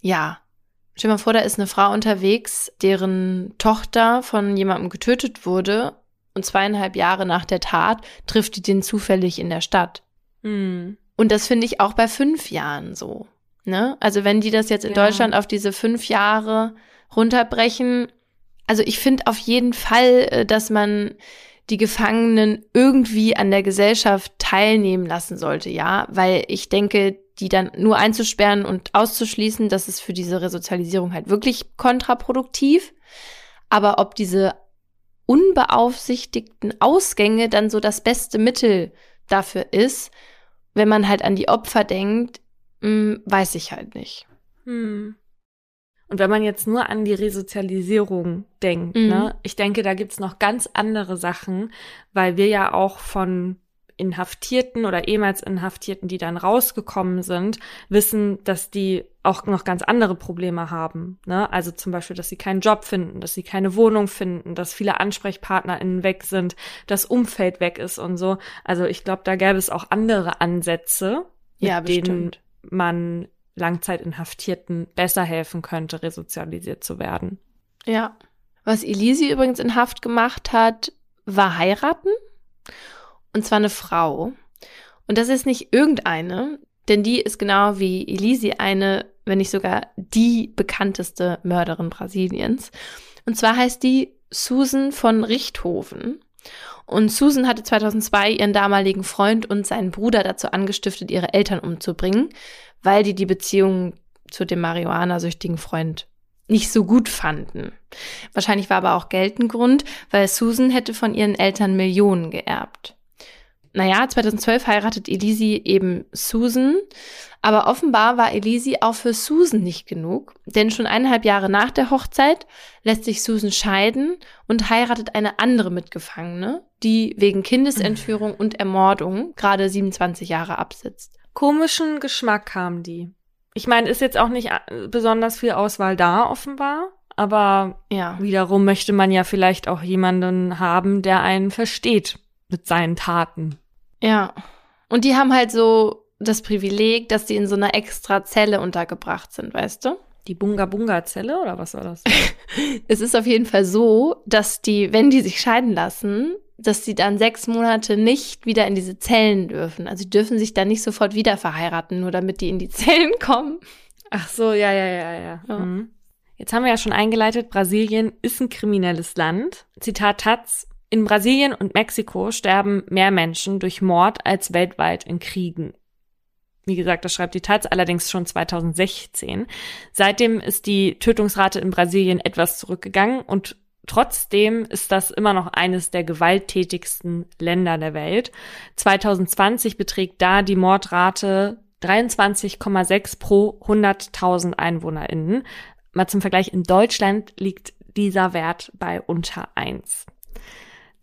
Ja. Stell dir mal vor, da ist eine Frau unterwegs, deren Tochter von jemandem getötet wurde und zweieinhalb Jahre nach der Tat trifft die den zufällig in der Stadt. Hm. Und das finde ich auch bei fünf Jahren so. Ne? Also wenn die das jetzt in Ja. Deutschland auf diese fünf Jahre runterbrechen, also ich finde auf jeden Fall, äh, dass man die Gefangenen irgendwie an der Gesellschaft teilnehmen lassen sollte, ja, weil ich denke, die dann nur einzusperren und auszuschließen, das ist für diese Resozialisierung halt wirklich kontraproduktiv. Aber ob diese unbeaufsichtigten Ausgänge dann so das beste Mittel dafür ist, wenn man halt an die Opfer denkt, mh, weiß ich halt nicht. Hm. Und wenn man jetzt nur an die Resozialisierung denkt, Mhm. ne, ich denke, da gibt's noch ganz andere Sachen, weil wir ja auch von Inhaftierten oder ehemals Inhaftierten, die dann rausgekommen sind, wissen, dass die auch noch ganz andere Probleme haben. Ne? Also zum Beispiel, dass sie keinen Job finden, dass sie keine Wohnung finden, dass viele AnsprechpartnerInnen weg sind, das Umfeld weg ist und so. Also ich glaube, da gäbe es auch andere Ansätze, mit Ja, denen man Langzeitinhaftierten besser helfen könnte, resozialisiert zu werden. Ja. Was Elisi übrigens in Haft gemacht hat, war heiraten. Und zwar eine Frau. Und das ist nicht irgendeine, denn die ist genau wie Elisi eine, wenn nicht sogar die bekannteste Mörderin Brasiliens. Und zwar heißt die Susan von Richthofen. Und Susan hatte 2002 ihren damaligen Freund und seinen Bruder dazu angestiftet, ihre Eltern umzubringen, weil die die Beziehung zu dem Marihuana-süchtigen Freund nicht so gut fanden. Wahrscheinlich war aber auch Geld ein Grund, weil Susan hätte von ihren Eltern Millionen geerbt. Naja, 2012 heiratet Elisi eben Susan, aber offenbar war Elisi auch für Susan nicht genug, denn schon eineinhalb Jahre nach der Hochzeit lässt sich Susan scheiden und heiratet eine andere Mitgefangene, die wegen Kindesentführung und Ermordung gerade 27 Jahre absitzt. Komischen Geschmack haben die. Ich meine, ist jetzt auch nicht äh, besonders viel Auswahl da, offenbar. Aber Ja. wiederum möchte man ja vielleicht auch jemanden haben, der einen versteht mit seinen Taten. Ja. Und die haben halt so das Privileg, dass die in so einer extra Zelle untergebracht sind, weißt du? Die Bunga-Bunga-Zelle oder was war das? (laughs) Es ist auf jeden Fall so, dass die, wenn die sich scheiden lassen, dass sie dann sechs Monate nicht wieder in diese Zellen dürfen. Also die dürfen sich dann nicht sofort wieder verheiraten, nur damit die in die (laughs) Zellen kommen. Ach so, ja, ja, ja, ja. Ja. Mhm. Jetzt haben wir ja schon eingeleitet, Brasilien ist ein kriminelles Land. Zitat Taz, in Brasilien und Mexiko sterben mehr Menschen durch Mord als weltweit in Kriegen. Wie gesagt, das schreibt die Taz allerdings schon 2016. Seitdem ist die Tötungsrate in Brasilien etwas zurückgegangen und trotzdem ist das immer noch eines der gewalttätigsten Länder der Welt. 2020 beträgt da die Mordrate 23,6 pro 100.000 EinwohnerInnen. Mal zum Vergleich, in Deutschland liegt dieser Wert bei unter eins.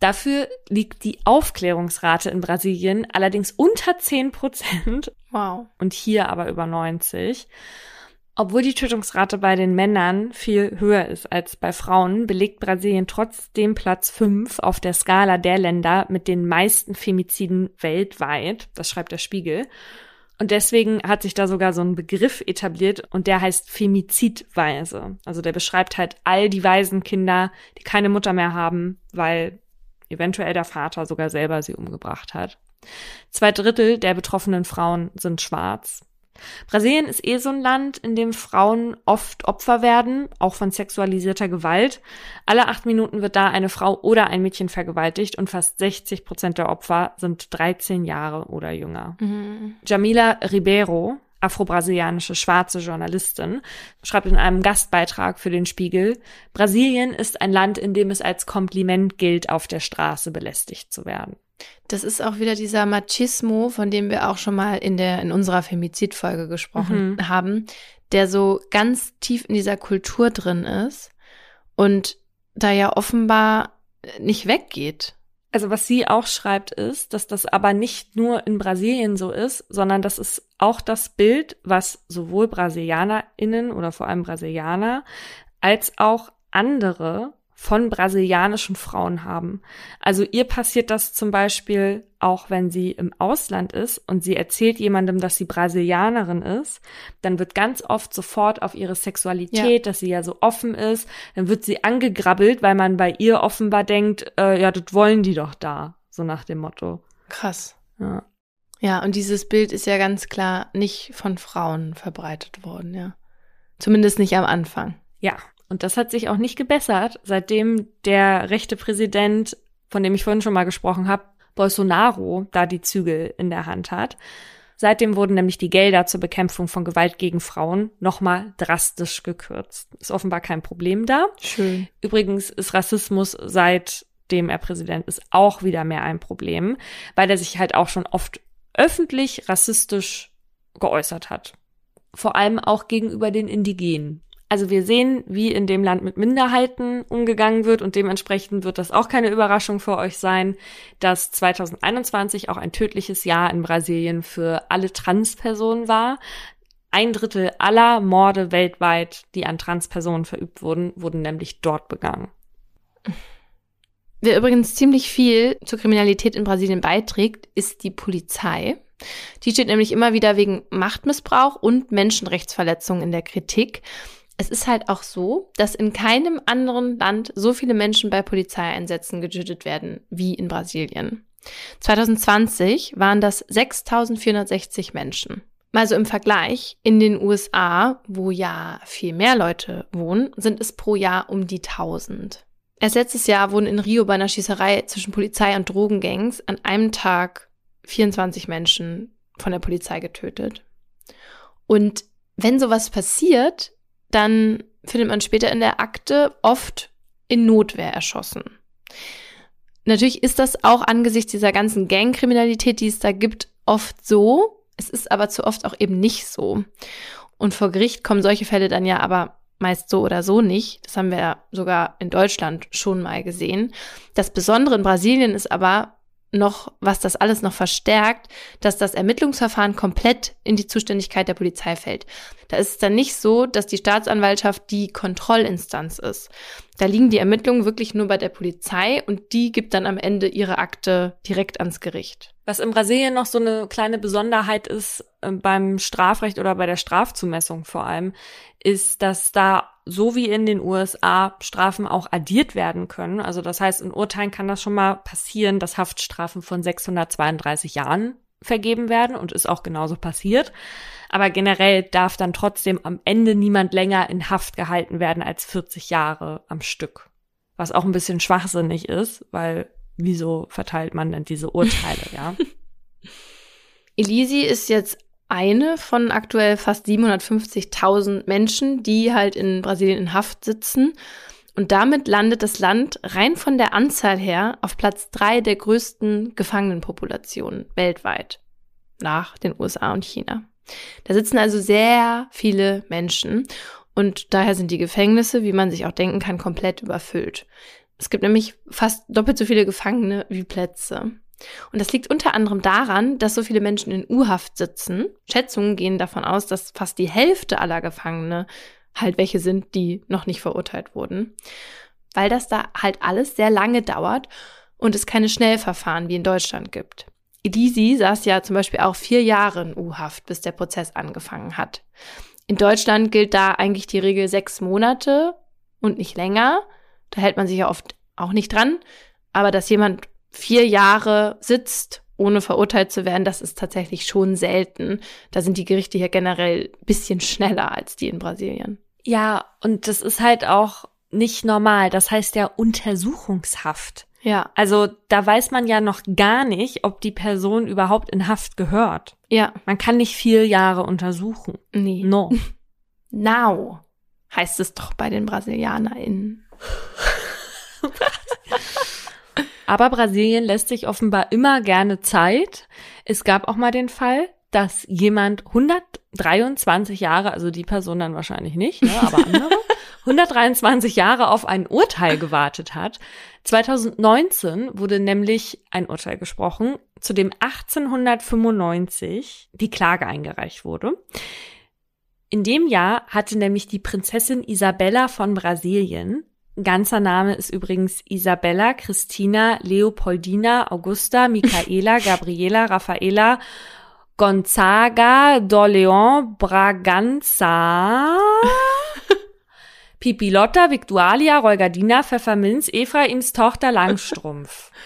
Dafür liegt die Aufklärungsrate in Brasilien allerdings unter 10 Prozent Wow. und hier aber über 90. Obwohl die Tötungsrate bei den Männern viel höher ist als bei Frauen, belegt Brasilien trotzdem Platz 5 auf der Skala der Länder mit den meisten Femiziden weltweit. Das schreibt der Spiegel. Und deswegen hat sich da sogar so ein Begriff etabliert und der heißt Femizidweise. Also der beschreibt halt all die Waisenkinder, die keine Mutter mehr haben, weil eventuell der Vater sogar selber sie umgebracht hat. Zwei Drittel der betroffenen Frauen sind schwarz. Brasilien ist eh so ein Land, in dem Frauen oft Opfer werden, auch von sexualisierter Gewalt. Alle acht Minuten wird da eine Frau oder ein Mädchen vergewaltigt und fast 60 Prozent der Opfer sind 13 Jahre oder jünger. Mhm. Jamila Ribeiro afro-brasilianische schwarze Journalistin, schreibt in einem Gastbeitrag für den Spiegel, Brasilien ist ein Land, in dem es als Kompliment gilt, auf der Straße belästigt zu werden. Das ist auch wieder dieser Machismo, von dem wir auch schon mal in der in unserer Femizidfolge gesprochen mhm. haben, der so ganz tief in dieser Kultur drin ist und da ja offenbar nicht weggeht. Also was sie auch schreibt, ist, dass das aber nicht nur in Brasilien so ist, sondern das ist auch das Bild, was sowohl BrasilianerInnen oder vor allem Brasilianer als auch andere von brasilianischen Frauen haben. Also ihr passiert das zum Beispiel auch, wenn sie im Ausland ist und sie erzählt jemandem, dass sie Brasilianerin ist, dann wird ganz oft sofort auf ihre Sexualität, ja. dass sie ja so offen ist, dann wird sie angegrabbelt, weil man bei ihr offenbar denkt, äh, ja, das wollen die doch da, so nach dem Motto. Krass. Ja. Ja, und dieses Bild ist ja ganz klar nicht von Frauen verbreitet worden, ja. Zumindest nicht am Anfang. Ja, und das hat sich auch nicht gebessert, seitdem der rechte Präsident, von dem ich vorhin schon mal gesprochen habe, Bolsonaro, da die Zügel in der Hand hat. Seitdem wurden nämlich die Gelder zur Bekämpfung von Gewalt gegen Frauen nochmal drastisch gekürzt. Ist offenbar kein Problem da. Schön. Übrigens ist Rassismus seitdem er Präsident ist auch wieder mehr ein Problem, weil er sich halt auch schon oft öffentlich rassistisch geäußert hat. Vor allem auch gegenüber den Indigenen. Also wir sehen, wie in dem Land mit Minderheiten umgegangen wird und dementsprechend wird das auch keine Überraschung für euch sein, dass 2021 auch ein tödliches Jahr in Brasilien für alle Transpersonen war. Ein Drittel aller Morde weltweit, die an Transpersonen verübt wurden, wurden nämlich dort begangen. Wer übrigens ziemlich viel zur Kriminalität in Brasilien beiträgt, ist die Polizei. Die steht nämlich immer wieder wegen Machtmissbrauch und Menschenrechtsverletzungen in der Kritik es ist halt auch so, dass in keinem anderen Land so viele Menschen bei Polizeieinsätzen getötet werden wie in Brasilien. 2020 waren das 6460 Menschen. Also im Vergleich, in den USA, wo ja viel mehr Leute wohnen, sind es pro Jahr um die 1000. Erst letztes Jahr wurden in Rio bei einer Schießerei zwischen Polizei und Drogengangs an einem Tag 24 Menschen von der Polizei getötet. Und wenn sowas passiert, dann findet man später in der Akte oft in Notwehr erschossen. Natürlich ist das auch angesichts dieser ganzen Gangkriminalität, die es da gibt, oft so. Es ist aber zu oft auch eben nicht so. Und vor Gericht kommen solche Fälle dann ja aber meist so oder so nicht. Das haben wir ja sogar in Deutschland schon mal gesehen. Das Besondere in Brasilien ist aber, noch, was das alles noch verstärkt, dass das Ermittlungsverfahren komplett in die Zuständigkeit der Polizei fällt. Da ist es dann nicht so, dass die Staatsanwaltschaft die Kontrollinstanz ist. Da liegen die Ermittlungen wirklich nur bei der Polizei und die gibt dann am Ende ihre Akte direkt ans Gericht. Was in Brasilien noch so eine kleine Besonderheit ist äh, beim Strafrecht oder bei der Strafzumessung vor allem, ist, dass da so wie in den USA Strafen auch addiert werden können. Also das heißt, in Urteilen kann das schon mal passieren, dass Haftstrafen von 632 Jahren vergeben werden und ist auch genauso passiert. Aber generell darf dann trotzdem am Ende niemand länger in Haft gehalten werden als 40 Jahre am Stück. Was auch ein bisschen schwachsinnig ist, weil wieso verteilt man denn diese Urteile, ja? (laughs) Elisi ist jetzt eine von aktuell fast 750.000 Menschen, die halt in Brasilien in Haft sitzen. Und damit landet das Land rein von der Anzahl her auf Platz drei der größten Gefangenenpopulationen weltweit. Nach den USA und China. Da sitzen also sehr viele Menschen. Und daher sind die Gefängnisse, wie man sich auch denken kann, komplett überfüllt. Es gibt nämlich fast doppelt so viele Gefangene wie Plätze. Und das liegt unter anderem daran, dass so viele Menschen in U-Haft sitzen. Schätzungen gehen davon aus, dass fast die Hälfte aller Gefangene halt welche sind, die noch nicht verurteilt wurden. Weil das da halt alles sehr lange dauert und es keine Schnellverfahren wie in Deutschland gibt. Elisi saß ja zum Beispiel auch vier Jahre in U-Haft, bis der Prozess angefangen hat. In Deutschland gilt da eigentlich die Regel sechs Monate und nicht länger. Da hält man sich ja oft auch nicht dran. Aber dass jemand vier Jahre sitzt, ohne verurteilt zu werden, das ist tatsächlich schon selten. Da sind die Gerichte hier generell bisschen schneller als die in Brasilien. Ja, und das ist halt auch nicht normal. Das heißt ja Untersuchungshaft. Ja. Also da weiß man ja noch gar nicht, ob die Person überhaupt in Haft gehört. Ja. Man kann nicht vier Jahre untersuchen. Nee. No. (laughs) Now heißt es doch bei den BrasilianerInnen. (laughs) Aber Brasilien lässt sich offenbar immer gerne Zeit. Es gab auch mal den Fall, dass jemand 123 Jahre, also die Person dann wahrscheinlich nicht, ne, aber (laughs) andere, 123 Jahre auf ein Urteil gewartet hat. 2019 wurde nämlich ein Urteil gesprochen, zu dem 1895 die Klage eingereicht wurde. In dem Jahr hatte nämlich die Prinzessin Isabella von Brasilien, ganzer Name ist übrigens Isabella Christina Leopoldina Augusta Michaela (laughs) Gabriela Raffaela Gonzaga d'Orléans Braganza (laughs) Pipilotta Victualia Reugardina Pfefferminz Ephraims Tochter Langstrumpf. (laughs)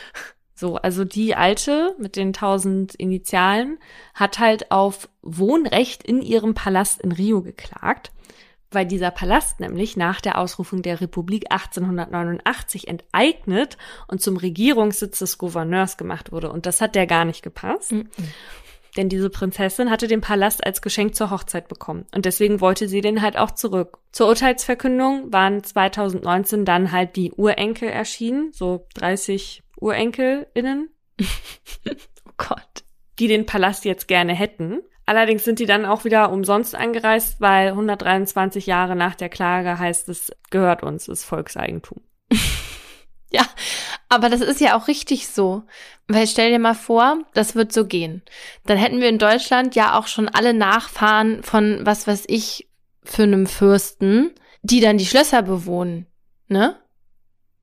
So, also die alte mit den tausend Initialen hat halt auf Wohnrecht in ihrem Palast in Rio geklagt, weil dieser Palast nämlich nach der Ausrufung der Republik 1889 enteignet und zum Regierungssitz des Gouverneurs gemacht wurde. Und das hat der gar nicht gepasst. Mhm. Denn diese Prinzessin hatte den Palast als Geschenk zur Hochzeit bekommen. Und deswegen wollte sie den halt auch zurück. Zur Urteilsverkündung waren 2019 dann halt die Urenkel erschienen, so 30 UrenkelInnen, (laughs) Oh Gott. die den Palast jetzt gerne hätten. Allerdings sind die dann auch wieder umsonst angereist, weil 123 Jahre nach der Klage heißt es, gehört uns, ist Volkseigentum. (laughs) Ja, aber das ist ja auch richtig so. Weil stell dir mal vor, das wird so gehen. Dann hätten wir in Deutschland ja auch schon alle Nachfahren von was weiß ich für einem Fürsten, die dann die Schlösser bewohnen. Ne?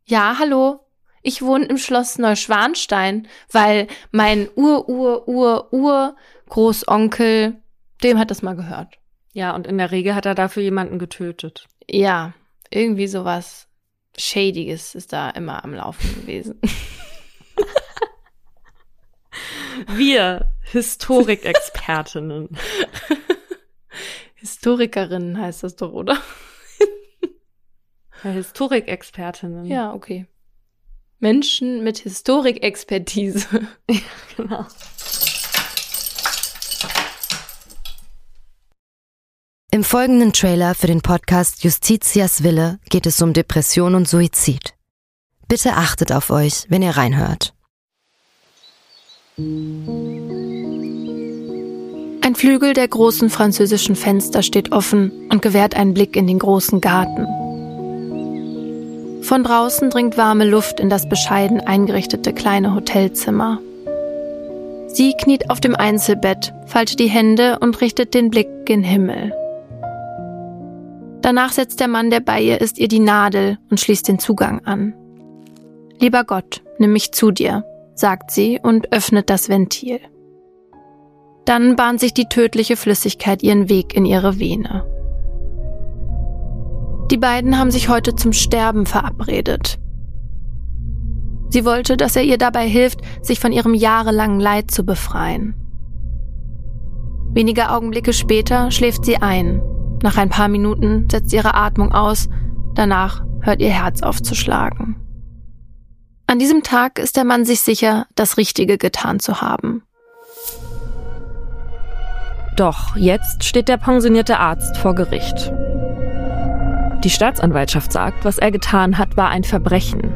Ja, hallo. Ich wohne im Schloss Neuschwanstein, weil mein Ur-Ur-Ur-Ur-Großonkel, dem hat das mal gehört. Ja, und in der Regel hat er dafür jemanden getötet. Ja, irgendwie sowas Shadiges ist da immer am Laufen gewesen. (laughs) Wir, Historikexpertinnen. Historikerinnen heißt das doch, oder? Ja, Historikexpertinnen. Ja, okay. Menschen mit Historikexpertise. (laughs) genau. Im folgenden Trailer für den Podcast Justitias Wille geht es um Depression und Suizid. Bitte achtet auf euch, wenn ihr reinhört. Ein Flügel der großen französischen Fenster steht offen und gewährt einen Blick in den großen Garten. Von draußen dringt warme Luft in das bescheiden eingerichtete kleine Hotelzimmer. Sie kniet auf dem Einzelbett, faltet die Hände und richtet den Blick gen Himmel. Danach setzt der Mann, der bei ihr ist, ihr die Nadel und schließt den Zugang an. Lieber Gott, nimm mich zu dir, sagt sie und öffnet das Ventil. Dann bahnt sich die tödliche Flüssigkeit ihren Weg in ihre Vene. Die beiden haben sich heute zum Sterben verabredet. Sie wollte, dass er ihr dabei hilft, sich von ihrem jahrelangen Leid zu befreien. Wenige Augenblicke später schläft sie ein. Nach ein paar Minuten setzt ihre Atmung aus, danach hört ihr Herz aufzuschlagen. An diesem Tag ist der Mann sich sicher, das Richtige getan zu haben. Doch jetzt steht der pensionierte Arzt vor Gericht. Die Staatsanwaltschaft sagt, was er getan hat, war ein Verbrechen.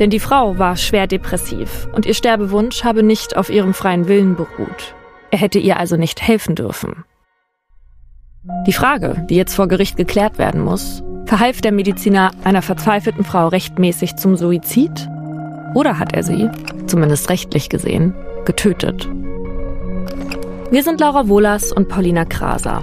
Denn die Frau war schwer depressiv und ihr Sterbewunsch habe nicht auf ihrem freien Willen beruht. Er hätte ihr also nicht helfen dürfen. Die Frage, die jetzt vor Gericht geklärt werden muss, verhalf der Mediziner einer verzweifelten Frau rechtmäßig zum Suizid? Oder hat er sie, zumindest rechtlich gesehen, getötet? Wir sind Laura Wohlers und Paulina Kraser.